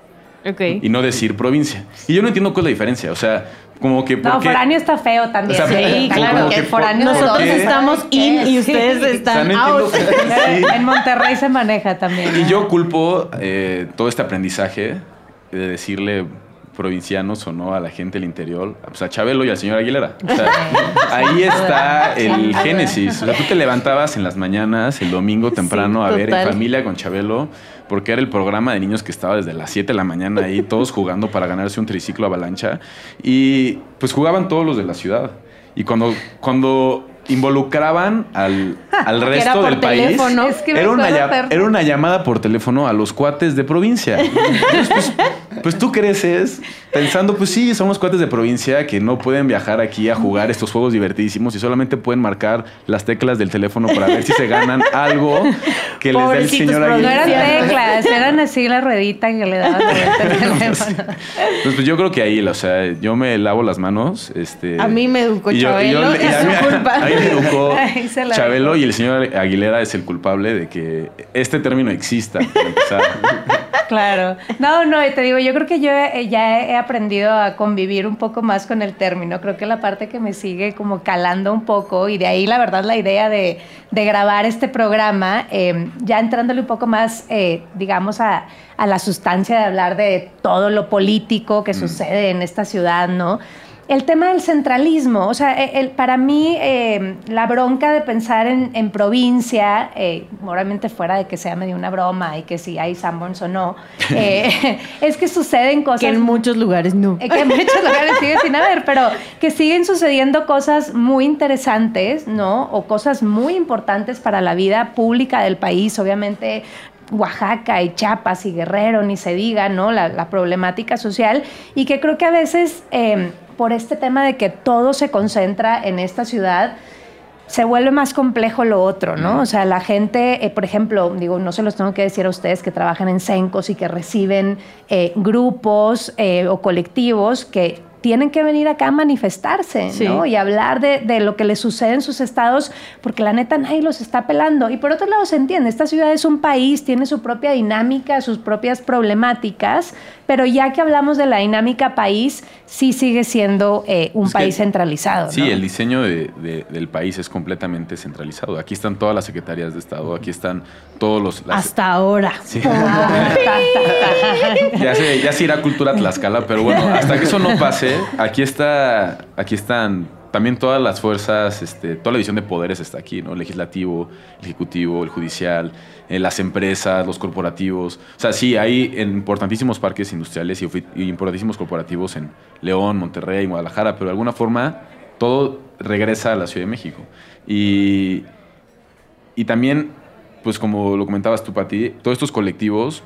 Y no decir provincia. Y yo no entiendo cuál es la diferencia. O sea, como que. ¿por No, qué? foráneo está feo también. O sea, Sí, como- claro. como que foráneo Nosotros estamos ¿sabes in y Sí. ustedes O sea, están no out. sí. En Monterrey se maneja también. Y ¿no? yo culpo eh, todo este aprendizaje de decirle provincianos o no a la gente del interior, pues a Chabelo y al señor Aguilera. O sea, ahí está el génesis. O sea, tú te levantabas en las mañanas, el domingo temprano, a ver en familia con Chabelo, porque era el programa de niños que estaba desde las 7 de la mañana ahí, todos jugando para ganarse un triciclo avalancha. Y pues jugaban todos los de la ciudad. Y cuando, cuando involucraban al, al era resto por del país. Es que era, una, era una llamada por teléfono a los cuates de provincia. Entonces, pues, pues tú creces pensando, pues sí, somos cuates de provincia que no pueden viajar aquí a jugar estos juegos divertidísimos y solamente pueden marcar las teclas del teléfono para ver si se ganan algo que les dé el señor No Aguilera. eran teclas, eran así la ruedita que le daban al teléfono. Pues, pues yo creo que ahí, o sea, yo me lavo las manos. Este, A mí me educó y yo- y yo- Chabelo, y a es mí- su culpa. A mí me educó Ahí Chabelo dejó. Y el señor Aguilera es el culpable de que este término exista. Claro. No, no, y te digo, yo creo que yo eh, ya he aprendido a convivir un poco más con el término. Creo que la parte que me sigue como calando un poco, y de ahí la verdad la idea de, de grabar este programa, eh, ya entrándole un poco más, eh, digamos, a, a la sustancia de hablar de todo lo político que sucede en esta ciudad, ¿no? El tema del centralismo, o sea, e, el, para mí eh, la bronca de pensar en, provincia, eh, obviamente fuera de que sea medio una broma y que si hay Sanborns o no, eh, es que suceden cosas... Que en muchos lugares no. Que en muchos lugares sigue sin haber, pero que siguen sucediendo cosas muy interesantes, ¿no? O cosas muy importantes para la vida pública del país, obviamente Oaxaca y Chiapas y Guerrero, ni se diga, ¿no? La, problemática social y que creo que a veces por este tema de que todo se concentra en esta ciudad, se vuelve más complejo lo otro, ¿no? O sea, la gente, eh, por ejemplo, digo, no se los tengo que decir a ustedes que trabajan en CENCOS y que reciben eh, grupos eh, o colectivos que tienen que venir acá a manifestarse, ¿no? Y hablar de, lo que les sucede en sus estados, porque la neta nadie los está pelando. Y por otro lado se entiende, esta ciudad es un país, tiene su propia dinámica, sus propias problemáticas, pero ya que hablamos de la dinámica país, sí sigue siendo eh, un país centralizado. Sí, el diseño del país es completamente centralizado. Aquí están todas las secretarías de Estado, aquí están todos los... Hasta ahora. ya, se, ya se irá cultura Tlaxcala, pero bueno, hasta que eso no pase, aquí está, aquí están también todas las fuerzas, este, toda la división de poderes está aquí, ¿no? legislativo, el ejecutivo, el judicial, eh, las empresas, los corporativos. O sea, sí, hay importantísimos parques industriales y, importantísimos corporativos en León, Monterrey, Guadalajara, pero de alguna forma todo regresa a la Ciudad de México. Y, y también, pues como lo comentabas tú, Pati, todos estos colectivos,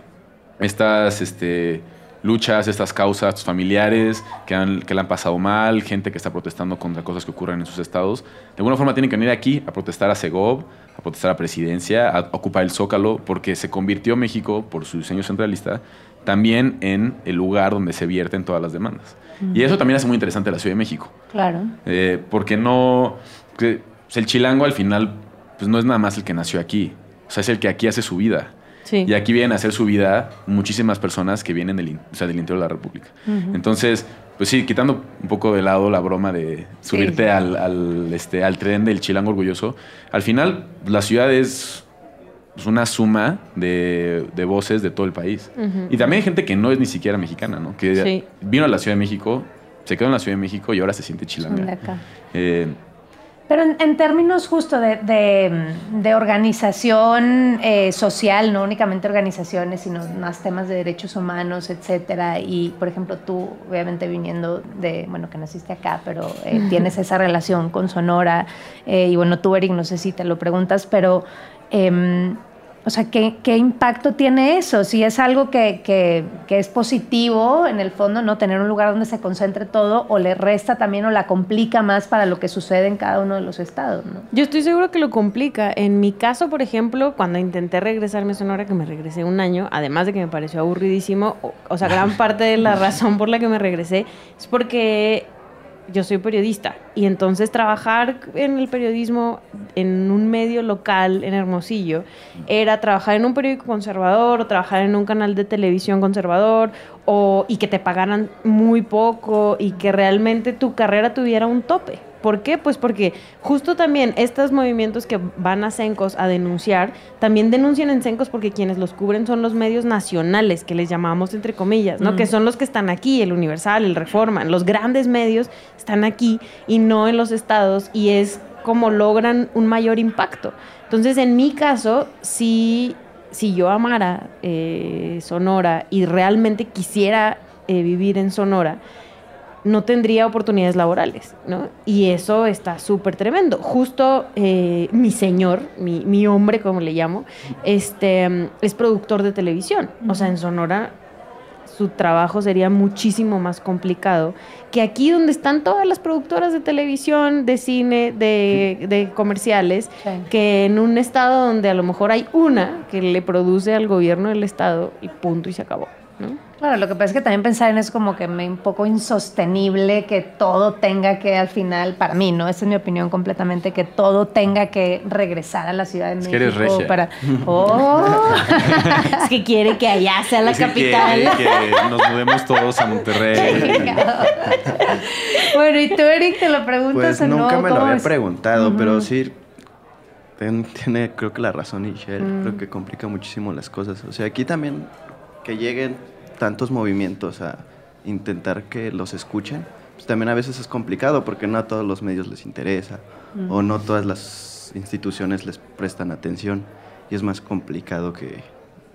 estas, este, luchas, estas causas, tus familiares que, han, que le han pasado mal, gente que está protestando contra cosas que ocurren en sus estados, de alguna forma tienen que venir aquí a protestar a Segov, a protestar a Presidencia, a ocupar el Zócalo, porque se convirtió México, por su diseño centralista, también en el lugar donde se vierten todas las demandas. Y eso también hace muy interesante la Ciudad de México. Claro. Eh, porque no... Pues, el chilango al final pues no es nada más el que nació aquí, o sea, es el que aquí hace su vida. Y aquí vienen a hacer su vida muchísimas personas que vienen del, del interior de la República. Entonces, pues sí, quitando un poco de lado la broma de subirte al, este, al tren del chilango orgulloso, al final la ciudad es una suma de, voces de todo el país. Y también hay gente que no es ni siquiera mexicana, ¿no? Que vino a la Ciudad de México, se quedó en la Ciudad de México y ahora se siente chilanga. Eh, pero en, términos justo de, organización eh, social, no únicamente organizaciones, sino más temas de derechos humanos, etcétera. Y, por ejemplo, tú, obviamente viniendo de, bueno, que naciste acá, pero eh, tienes esa relación con Sonora. Eh, y bueno, tú, Eric, no sé si te lo preguntas, pero em, o sea, ¿qué, ¿qué, impacto tiene eso? Si es algo que, que, que, es positivo, en el fondo, no tener un lugar donde se concentre todo, o le resta también o la complica más para lo que sucede en cada uno de los estados. ¿no? Yo estoy seguro que lo complica. En mi caso, por ejemplo, cuando intenté regresarme a Sonora, que me regresé un año, además de que me pareció aburridísimo, o, o sea, gran parte de la razón por la que me regresé es porque yo soy periodista y entonces trabajar en el periodismo en un medio local en Hermosillo era trabajar en un periódico conservador o trabajar en un canal de televisión conservador o, y que te pagaran muy poco y que realmente tu carrera tuviera un tope. ¿Por qué? Pues porque justo también estos movimientos que van a Cencos a denunciar, también denuncian en Cencos porque quienes los cubren son los medios nacionales, que les llamamos entre comillas, ¿no? Que son los que están aquí, el Universal, el Reforma, los grandes medios están aquí y no en los estados y es como logran un mayor impacto. Entonces, en mi caso, si, si yo amara eh, Sonora y realmente quisiera eh, vivir en Sonora, no tendría oportunidades laborales, ¿no? Y eso está súper tremendo. Justo eh, mi señor, mi, hombre, como le llamo, este, es productor de televisión. O sea, en Sonora su trabajo sería muchísimo más complicado que aquí donde están todas las productoras de televisión, de cine, de, comerciales, que en un estado donde a lo mejor hay una que le produce al gobierno del estado y punto y se acabó. ¿no? Claro, lo que pasa es que también pensar en eso como que me un poco insostenible que todo tenga que al final, para mí, ¿no? Esa es mi opinión completamente, que todo tenga que regresar a la Ciudad de México. Es que eres regia. Para... ¡Oh! es que quiere que allá sea la capital. Que, que nos mudemos todos a Monterrey. bueno, y tú, Eric, te lo preguntas pues nunca me lo había preguntado, pero sí tiene, creo que la razón Michelle, creo mm. que complica muchísimo las cosas. O sea, aquí también que lleguen tantos movimientos a intentar que los escuchen, pues, también a veces es complicado porque no a todos los medios les interesa o no todas las instituciones les prestan atención y es más complicado que,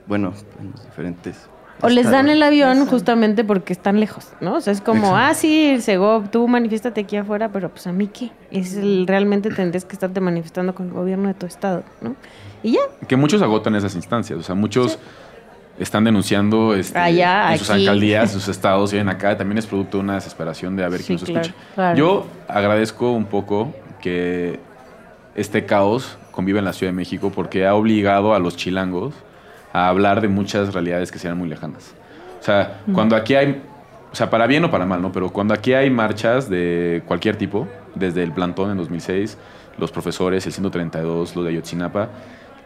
bueno, en los diferentes... O les dan el avión justamente porque están lejos, ¿no? O sea, es como, Exacto. ah, sí, Segov, tú manifiéstate aquí afuera, pero pues a mí qué. Es el, realmente tendrías que estarte manifestando con el gobierno de tu estado, ¿no? Y ya, Que muchos agotan esas instancias. O sea, muchos están denunciando este, Allá, en sus aquí. alcaldías, sus estados, vienen acá. También es producto de una desesperación de a ver Sí, quién nos claro, escucha. claro. Yo agradezco un poco que este caos convive en la Ciudad de México porque ha obligado a los chilangos a hablar de muchas realidades que sean muy lejanas. O sea, cuando aquí hay, o sea, para bien o para mal, ¿no? Pero cuando aquí hay marchas de cualquier tipo, desde el plantón en 2006, los profesores, el 132, lo de Ayotzinapa,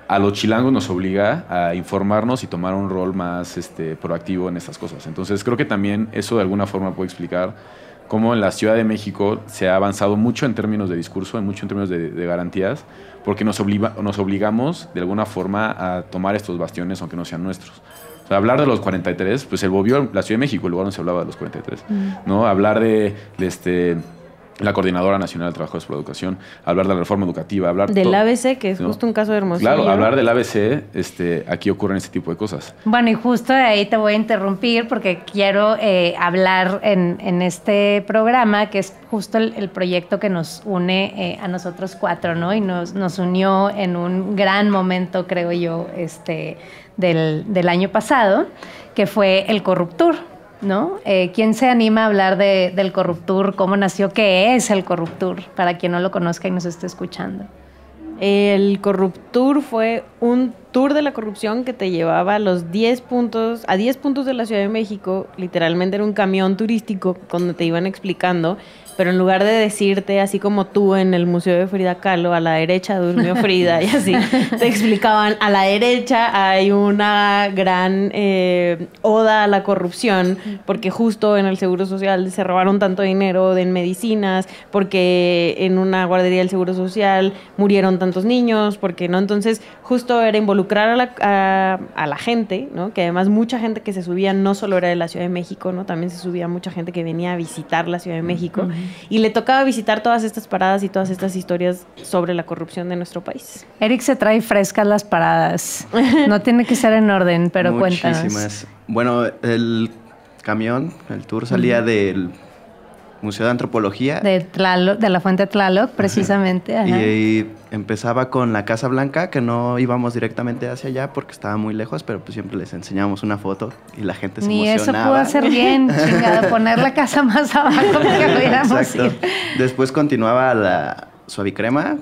a los chilangos nos obliga a informarnos y tomar un rol más este, proactivo en estas cosas. Entonces creo que también eso de alguna forma puede explicar cómo en la Ciudad de México se ha avanzado mucho en términos de discurso, en mucho en términos de, de garantías, porque nos, obliga- nos obligamos de alguna forma a tomar estos bastiones aunque no sean nuestros. O sea, hablar de los 43, pues el volvió la Ciudad de México, el lugar donde se hablaba de los 43. ¿no? Hablar de, de este, la Coordinadora Nacional del Trabajo de la Educación, hablar de la reforma educativa, hablar del ABC, que es ¿no? justo un caso hermoso. Claro, hablar del ABC, este, aquí ocurren este tipo de cosas. Bueno, y justo de ahí te voy a interrumpir porque quiero eh, hablar en, en este programa, que es justo el, el proyecto que nos une eh, a nosotros cuatro, ¿no? Y nos, nos unió en un gran momento, creo yo, este, del, del año pasado, que fue el Corruptur. ¿No? Eh, ¿Quién se anima a hablar de- del Corruptur? ¿Cómo nació? ¿Qué es el Corruptur? Para quien no lo conozca y nos esté escuchando. El Corruptur fue un tour de la corrupción que te llevaba a los 10 puntos, a 10 puntos de la Ciudad de México. Literalmente era un camión turístico donde te iban explicando, pero en lugar de decirte, así como tú en el Museo de Frida Kahlo, a la derecha durmió Frida y así, te explicaban, a la derecha hay una gran eh, oda a la corrupción, porque justo en el Seguro Social se robaron tanto dinero de en medicinas, porque en una guardería del Seguro Social murieron tantos niños, porque no, entonces justo era involucrar a la, a, a la gente, ¿no? Que además mucha gente que se subía no solo era de la Ciudad de México, ¿no? También se subía mucha gente que venía a visitar la Ciudad de México y le tocaba visitar todas estas paradas y todas estas historias sobre la corrupción de nuestro país. Eric se trae frescas las paradas. No tiene que ser en orden, pero cuéntanos. Muchísimas. Bueno, el camión, el tour salía del Museo de Antropología De, Tlaloc- de la fuente Tlaloc, precisamente. ajá. y, empezaba con la Casa Blanca, que no íbamos directamente hacia allá porque estaba muy lejos, pero pues siempre les enseñábamos una foto y la gente se Ni eso emocionaba. pudo hacer bien, chingado, poner la casa más abajo para que pudiéramos Exacto. ir. Después continuaba la Suavicrema,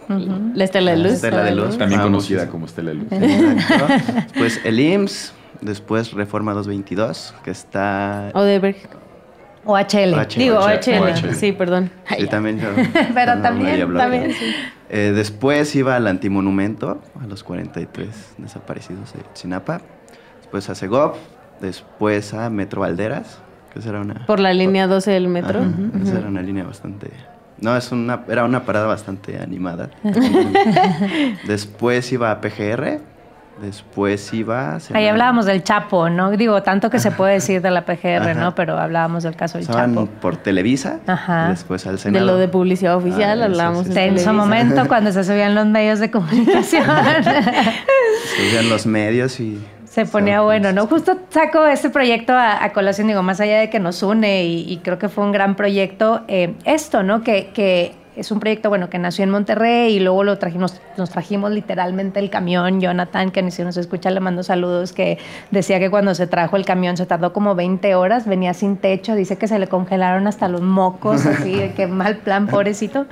La Estela de La Luz. Estela de Luz. También conocida como Estela de Luz. Exacto. Después el IMSS, después Reforma 222, que está... Odebrecht. O HL. OHL. Digo, OHL. OHL. Sí, perdón. Sí, también. yo- Pero también, también, sí. Eh, después iba al antimonumento, a los 43 desaparecidos de Sinapa. Después a Segov. Después a Metro Valderas, que esa era una... Por la línea 12 del metro. Ajá. Esa era una línea bastante... No, es una, era una parada bastante animada. Después iba a PGR. Después iba... a Ahí hablábamos del Chapo, ¿no? Digo, tanto que se puede decir de la PGR, Ajá. ¿no? Pero hablábamos del caso del Estaban Chapo. por Televisa. Ajá. Después al De Senado. lo de publicidad oficial Ah, hablábamos. sí. de Tenso momento cuando se subían los medios de comunicación. Subían los medios y... Se ponía bueno, ¿no? Justo saco este proyecto a, a colación, digo, más allá de que nos une y, y creo que fue un gran proyecto, eh, esto, ¿no? Que, que es un proyecto, bueno, que nació en Monterrey y luego lo trajimos, nos trajimos literalmente el camión. Jonathan, que ni si nos escucha, le mando saludos, que decía que cuando se trajo el camión se tardó como 20 horas, venía sin techo, dice que se le congelaron hasta los mocos, así, de que mal plan, pobrecito.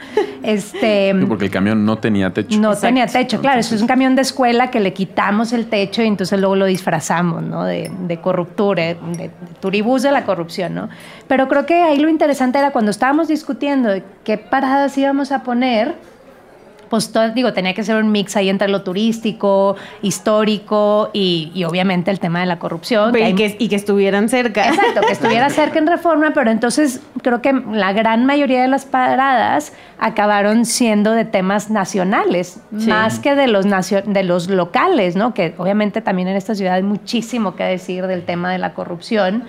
Este, Sí, Porque el camión no tenía techo. no Exacto. tenía techo, claro, eso es un camión de escuela que le quitamos el techo y entonces luego lo disfrazamos, ¿no? De, de corruptura, de, de turibús de la corrupción, ¿no? Pero creo que ahí lo interesante era cuando estábamos discutiendo de qué paradas íbamos a poner, pues todo, digo, tenía que ser un mix ahí entre lo turístico, histórico y, y obviamente el tema de la corrupción. y, hay- que, y que estuvieran cerca. Exacto, que estuviera cerca en reforma, pero entonces creo que la gran mayoría de las paradas acabaron siendo de temas nacionales, Sí. más que de los, nacio- de los locales, ¿no? Que obviamente también en esta ciudad hay muchísimo que decir del tema de la corrupción,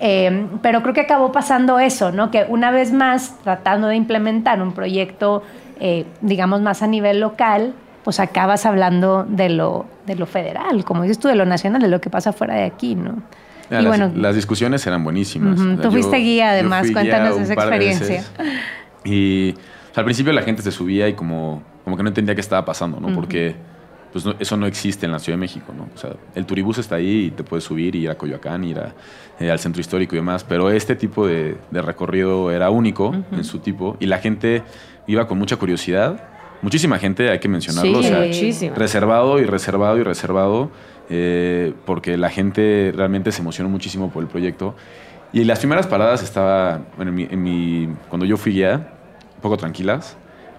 Eh, pero creo que acabó pasando eso, ¿no? Que una vez más, tratando de implementar un proyecto, eh, digamos, más a nivel local, pues acabas hablando de lo, de lo federal, como dices tú, de lo nacional, de lo que pasa fuera de aquí, ¿no? Mira, Y las, bueno, las discusiones eran buenísimas. O sea, tú fuiste guía, además, cuéntanos esa experiencia. Y o sea, al principio la gente se subía y como, como que no entendía qué estaba pasando, ¿no? Porque pues, no- eso no existe en la Ciudad de México, ¿no? O sea, el turibús está ahí y te puedes subir y ir a Coyoacán, ir a, eh, al centro histórico y demás, pero este tipo de, de recorrido era único en su tipo y la gente iba con mucha curiosidad. Muchísima gente, hay que mencionarlo. Sí, o sea, reservado y reservado y reservado, eh, porque la gente realmente se emocionó muchísimo por el proyecto. Y las primeras paradas estaba, bueno, en mi, en mi- cuando yo fui guía, un poco tranquilas,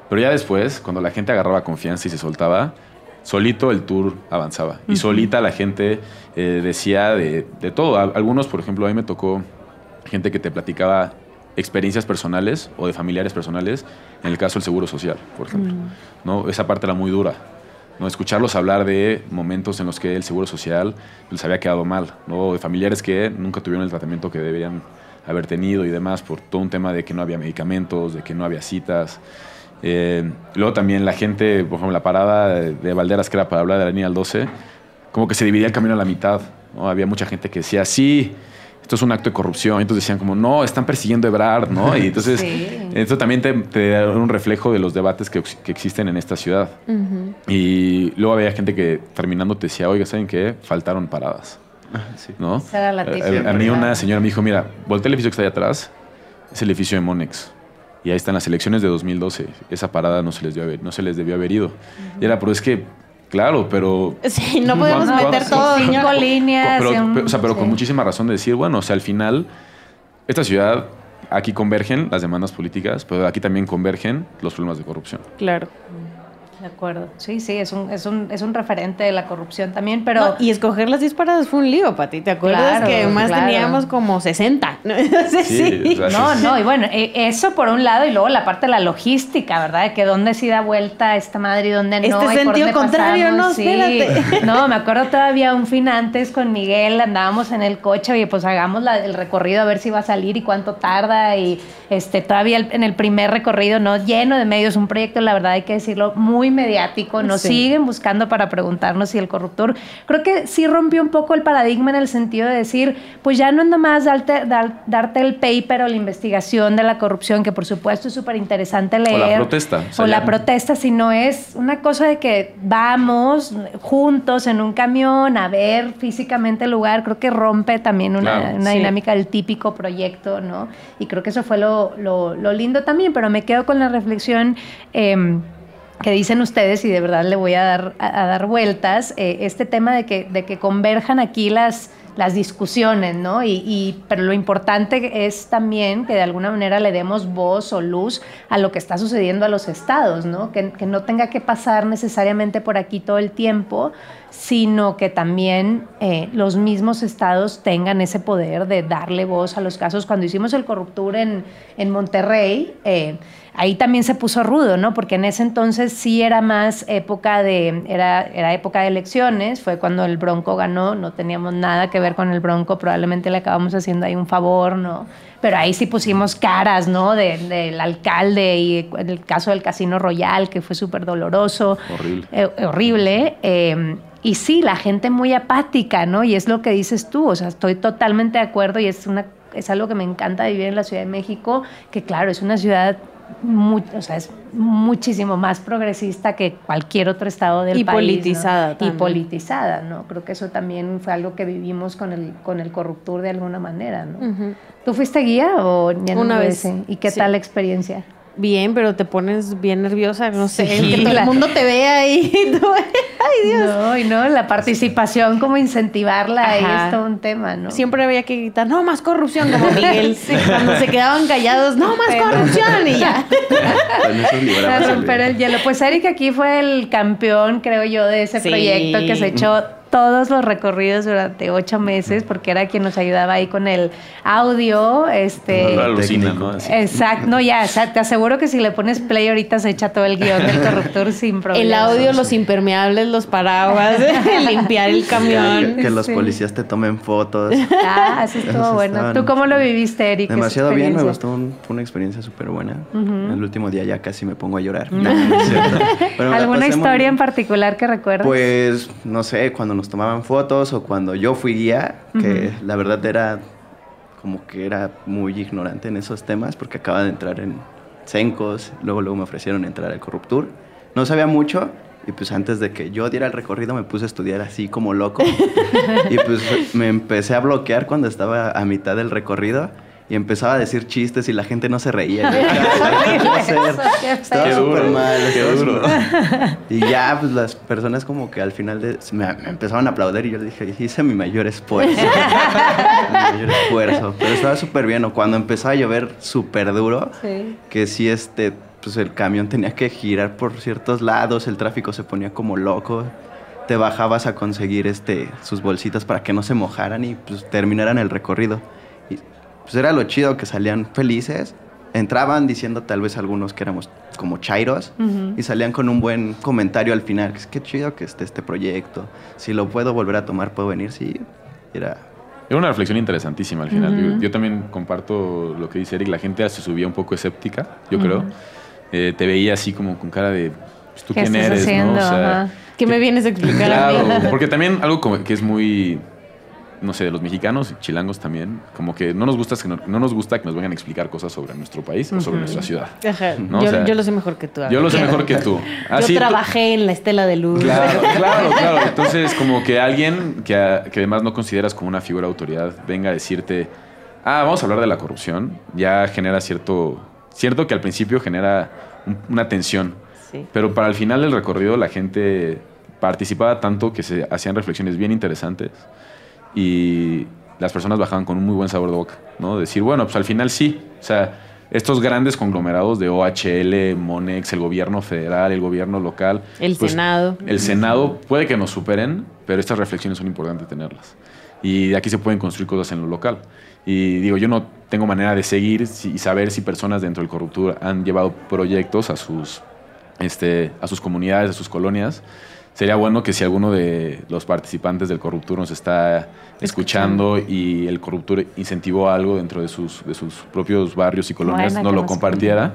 pero ya después, cuando la gente agarraba confianza y se soltaba, solito el tour avanzaba. Y solita la gente eh, decía de, de todo. Algunos, por ejemplo, a mí me tocó gente que te platicaba experiencias personales o de familiares personales, en el caso del seguro social, por ejemplo. ¿no? Esa parte era muy dura. ¿no? Escucharlos hablar de momentos en los que el seguro social les había quedado mal, ¿no? de familiares que nunca tuvieron el tratamiento que deberían haber tenido y demás, por todo un tema de que no había medicamentos, de que no había citas. Eh, luego también la gente, por ejemplo, la parada de, de Valderas, que era para hablar de la línea al 12, como que se dividía el camino a la mitad. ¿no? Había mucha gente que decía, sí, esto es un acto de corrupción. Y entonces decían como, no, están persiguiendo a Ebrard, ¿no? Y entonces, Sí. esto también te, te da un reflejo de los debates que, que existen en esta ciudad. Y luego había gente que terminando te decía, oiga, ¿saben qué? Faltaron paradas, Sí. ¿no? Esa era la A- típica. a, mí una señora me dijo, mira, voltea el edificio que está ahí atrás, es el edificio de Monex. Y ahí están las elecciones de 2012. Esa parada no se les haber, no se les debió haber ido. Y era, pero es que, claro, pero Sí, no podemos ¿Cuándo- meter cuándo- todo, Cinco líneas. pero, o sea, pero con muchísima razón de decir, bueno, o sea, al final, esta ciudad, aquí convergen las demandas políticas, pero aquí también convergen los problemas de corrupción. Claro. De acuerdo. Sí, sí, es un, es un, es un referente de la corrupción también, pero... No, y escoger las 10 paradas fue un lío, Pati. ¿Te acuerdas Claro, que más claro. teníamos como 60? ¿no? Sí, sí. No, no, y bueno, e- eso por un lado, y luego la parte de la logística, ¿verdad? De que dónde sí da vuelta esta madre y dónde no. Este y por sentido dónde contrario, no, sí. espérate. No, me acuerdo todavía un fin antes con Miguel, andábamos en el coche, oye, pues hagamos la- el recorrido a ver si va a salir y cuánto tarda. Y este todavía el- en el primer recorrido, ¿no? Lleno de medios, un proyecto, la verdad hay que decirlo, muy mediático. Nos Sí. siguen buscando para preguntarnos si el corruptor. Creo que sí rompió un poco el paradigma en el sentido de decir, pues ya no es nomás darte, dar- darte el paper o la investigación de la corrupción, que por supuesto es súper interesante leer. la protesta, o sea, o la ya- protesta, sino es una cosa de que vamos juntos en un camión a ver físicamente el lugar. Creo que rompe también una, Claro, una sí. dinámica del típico proyecto, ¿no? Y creo que eso fue lo, lo- lo lindo también, pero me quedo con la reflexión. em, que dicen ustedes y de verdad le voy a dar, a, a dar vueltas, eh, este tema de que, de que converjan aquí las, las discusiones, ¿no? Y, y- pero lo importante es también que de alguna manera le demos voz o luz a lo que está sucediendo a los estados, ¿no? Que, que no tenga que pasar necesariamente por aquí todo el tiempo, sino que también eh, los mismos estados tengan ese poder de darle voz a los casos. Cuando hicimos el Corruptur en, en Monterrey, eh, ahí también se puso rudo, ¿no? Porque en ese entonces sí era más época de, era, era época de elecciones, fue cuando el Bronco ganó, no teníamos nada que ver con el Bronco, probablemente le acabamos haciendo ahí un favor, ¿no? Pero ahí sí pusimos caras, ¿no? De- Del alcalde y el caso del Casino Royal, que fue súper doloroso. Horrible. Eh, horrible. eh, y sí, la gente muy apática, ¿no? Y es lo que dices tú, o sea, estoy totalmente de acuerdo y es, una, es algo que me encanta de vivir en la Ciudad de México, que claro, es una ciudad, o sea, es muchísimo más progresista que cualquier otro estado del Y país. ¿no? politizada Y también. politizada, ¿no? Creo que eso también fue algo que vivimos con el, con el Corruptur de alguna manera, ¿no? Ujú. ¿Tú fuiste guía o ya no Una lo vez? ¿Y qué sí. tal la experiencia? Bien, pero te pones bien nerviosa, no sé, Sí, que todo la- el mundo te vea tú, ay Dios. No, y no, la participación, como incentivarla, ahí es todo un tema, ¿no? Siempre había que gritar, no más corrupción, como Miguel. Cuando se quedaban callados, no más Pero- corrupción y ya. Para romper el hielo. Pues Eric aquí fue el campeón, creo yo, de ese Sí. proyecto que se echó todos los recorridos durante ocho meses, porque era quien nos ayudaba ahí con el audio, este... No, alucina. ¿no? Así. Exacto, no, ya, o sea, te aseguro que si le pones play ahorita se echa todo el guion del corruptor sin problema. El audio, los impermeables, los paraguas, limpiar el camión. que los Sí. policías te tomen fotos. Ah, eso estuvo Eso bueno. estaban- ¿Tú cómo lo viviste, Eric? Demasiado bien, me gustó, un- fue una experiencia súper buena. El último día ya casi me pongo a llorar. No, no es cierto. Pero me la ¿Alguna historia en particular que recuerdas? Pues, no sé, cuando nos tomaban fotos o cuando yo fui guía, que la verdad era como que era muy ignorante en esos temas porque acaba de entrar en Sencos, luego luego me ofrecieron entrar al Corruptur. No sabía mucho y pues antes de que yo diera el recorrido me puse a estudiar así como loco. Y pues me empecé a bloquear cuando estaba a mitad del recorrido y empezaba a decir chistes y la gente no se reía. Estaba súper mal. qué duro. y ya, pues las personas como que al final de, me, me empezaron a aplaudir y yo les dije, hice mi mayor esfuerzo. mi mayor esfuerzo. Pero estaba súper bien. O cuando empezó a llover súper duro, Sí. que sí, este, pues el camión tenía que girar por ciertos lados, el tráfico se ponía como loco. Te bajabas a conseguir este, sus bolsitas para que no se mojaran y pues terminaran el recorrido. Pues era lo chido que salían felices. Entraban diciendo tal vez algunos que éramos como chairos y salían con un buen comentario al final. que es que chido que esté este proyecto. Si lo puedo volver a tomar, puedo venir. Sí, era Era una reflexión interesantísima al final. yo, yo también comparto lo que dice Eric. La gente se subía un poco escéptica, yo creo. Eh, te veía así como con cara de, pues, ¿tú ¿Qué quién estás eres? haciendo? ¿no? O sea. ¿Qué me vienes a explicar a mí? Claro, porque también algo como que es muy, no sé, de los mexicanos y chilangos también, como que no nos gusta que no, no nos gusta que nos vengan a explicar cosas sobre nuestro país o sobre nuestra ciudad. Ajá. No, yo, o sea, yo lo sé mejor que tú. Yo lo sé mejor que tú. Ah, yo sí, tú- trabajé en la estela de luz. Claro, claro, claro. Entonces, como que alguien que, que además no consideras como una figura de autoridad venga a decirte, ah, vamos a hablar de la corrupción, ya genera cierto, cierto que al principio genera un- una tensión, Sí. pero para el final del recorrido la gente participaba tanto que se hacían reflexiones bien interesantes y las personas bajaban con un muy buen sabor de boca, ¿no? Decir, bueno, pues al final sí, o sea, estos grandes conglomerados de OHL, Monex, el gobierno federal, el gobierno local, El pues, Senado. el Senado puede que nos superen, pero estas reflexiones son importantes tenerlas. Y de aquí se pueden construir cosas en lo local. Y digo, yo no tengo manera de seguir y saber si personas dentro del Corruptur han llevado proyectos a sus, este, a sus comunidades, a sus colonias. Sería bueno que si alguno de los participantes del Corruptur nos está escuchando y el Corruptur incentivó algo dentro de sus, de sus propios barrios y colonias, no lo compartiera.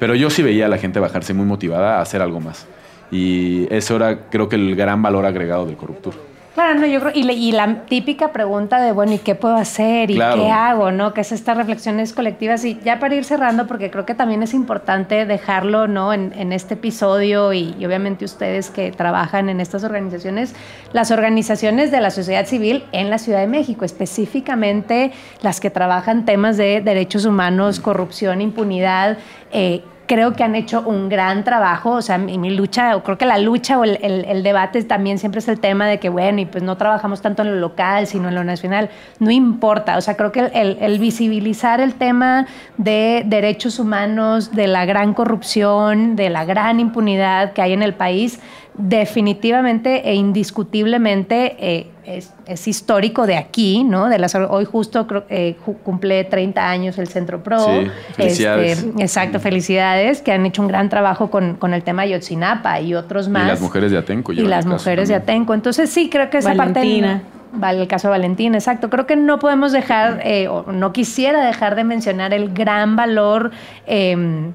Pero yo sí veía a la gente bajarse muy motivada a hacer algo más. Y eso era, creo que, el gran valor agregado del Corruptur. Claro, no, yo creo, y, le- y la típica pregunta de, bueno, ¿y qué puedo hacer? ¿Y Claro. qué hago? ¿No? Que es estas reflexiones colectivas. Y ya para ir cerrando, porque creo que también es importante dejarlo, ¿no? En, en este episodio y, y obviamente ustedes que trabajan en estas organizaciones, las organizaciones de la sociedad civil en la Ciudad de México, específicamente las que trabajan temas de derechos humanos, corrupción, impunidad, eh, creo que han hecho un gran trabajo, o sea, mi, lucha, o creo que la lucha o el, debate también siempre es el tema de que, bueno, y pues no trabajamos tanto en lo local, sino en lo nacional, no importa, o sea, creo que el- el visibilizar el tema de derechos humanos, de la gran corrupción, de la gran impunidad que hay en el país, definitivamente e indiscutiblemente eh, es, es histórico de aquí, ¿no? De las, hoy justo creo- eh, cumple 30 años el Centro Pro. Sí, felicidades. Este, exacto, felicidades, que han hecho un gran trabajo con, con el tema de Yotzinapa y otros más. Y las mujeres de Atenco. Y las mujeres de. Atenco. Entonces sí, creo que esa Valentina. parte... Vale, el caso de Valentina, exacto. Creo que no podemos dejar, eh, o no quisiera dejar de mencionar el gran valor eh,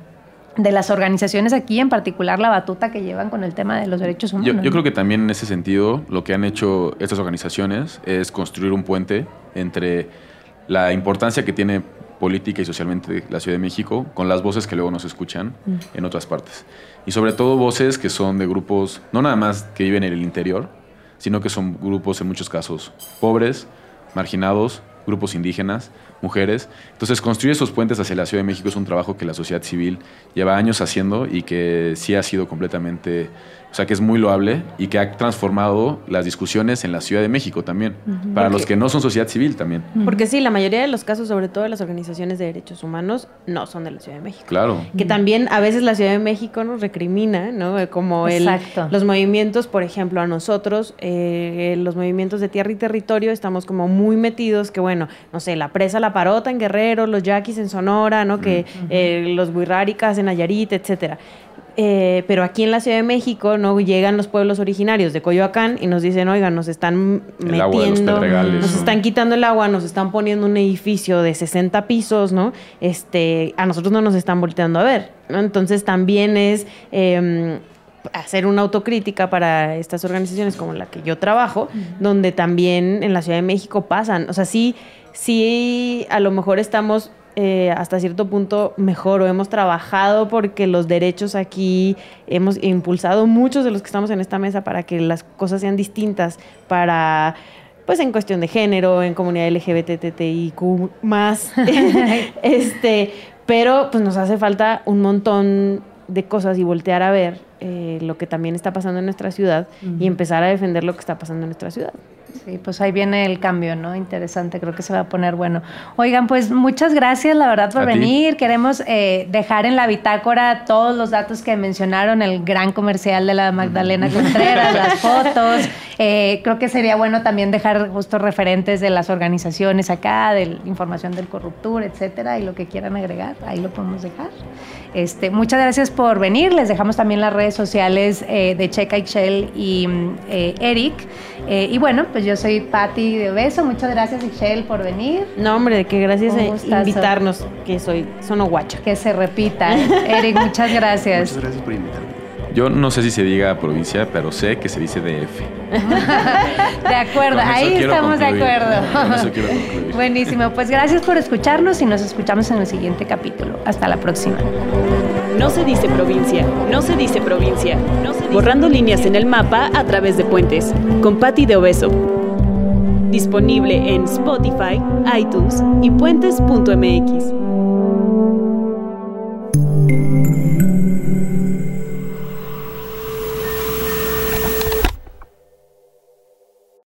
de las organizaciones aquí, en particular la batuta que llevan con el tema de los derechos humanos. yo creo que también en ese sentido lo que han hecho estas organizaciones es construir un puente entre la importancia que tiene política y socialmente la Ciudad de México con las voces que luego nos escuchan en otras partes. Y sobre todo voces que son de grupos, no nada más que viven en el interior, sino que son grupos en muchos casos pobres, marginados, grupos indígenas, mujeres. Entonces, construir esos puentes hacia la Ciudad de México es un trabajo que la sociedad civil lleva años haciendo y que sí ha sido completamente o sea, que es muy loable y que ha transformado las discusiones en la Ciudad de México también, para los que no son sociedad civil también. Porque sí, la mayoría de los casos, sobre todo de las organizaciones de derechos humanos, no son de la Ciudad de México. Claro. Que también a veces la Ciudad de México nos recrimina, ¿no? Como el, los movimientos, por ejemplo, a nosotros, eh, los movimientos de tierra y territorio, estamos como muy metidos, que bueno, no sé, la presa La Parota en Guerrero, los yaquis en Sonora, ¿no? Que eh, los Huirráricas en Nayarit, etcétera. Eh, pero aquí en la Ciudad de México no llegan los pueblos originarios de Coyoacán y nos dicen, oigan, nos están metiendo, nos están quitando el agua, nos están poniendo un edificio de 60 pisos, ¿no? Este, a nosotros no nos están volteando a ver, ¿no? Entonces también es em, hacer una autocrítica para estas organizaciones como la que yo trabajo, donde también en la Ciudad de México pasan, o sea, sí, sí, a lo mejor estamos eh, hasta cierto punto mejor o hemos trabajado porque los derechos aquí hemos impulsado muchos de los que estamos en esta mesa para que las cosas sean distintas para pues en cuestión de género, en comunidad LGBTTIQ más, este, pero pues nos hace falta un montón de cosas y voltear a ver eh, lo que también está pasando en nuestra ciudad y empezar a defender lo que está pasando en nuestra ciudad. Sí, pues ahí viene el cambio, ¿no? Interesante, creo que se va a poner bueno. Oigan, pues muchas gracias, la verdad, por venir. Queremos eh, dejar en la bitácora todos los datos que mencionaron, el gran comercial de la Magdalena Contreras, las fotos. Eh, creo que sería bueno también dejar justo referentes de las organizaciones acá, de la información del corruptor, etcétera, y lo que quieran agregar, ahí lo podemos dejar. Este, muchas gracias por venir. Les dejamos también las redes sociales eh, de Checa Ixchel y eh, Eric. Eh, y bueno, pues yo soy Patti de Beso. Muchas gracias, Ixchel, por venir. No, hombre, de que gracias por invitarnos, que soy Sono Guacha. Que se repita. Eric, muchas gracias. Muchas gracias por invitarme. Yo no sé si se diga provincia, pero sé que se dice DF. de acuerdo, ahí estamos de acuerdo. eso quiero Buenísimo, pues gracias por escucharnos y nos escuchamos en el siguiente capítulo. Hasta la próxima. No se dice provincia, no se dice provincia. Borrando líneas en el mapa a través de puentes, con Patti de Obeso. Disponible en Spotify, iTunes y puentes.mx.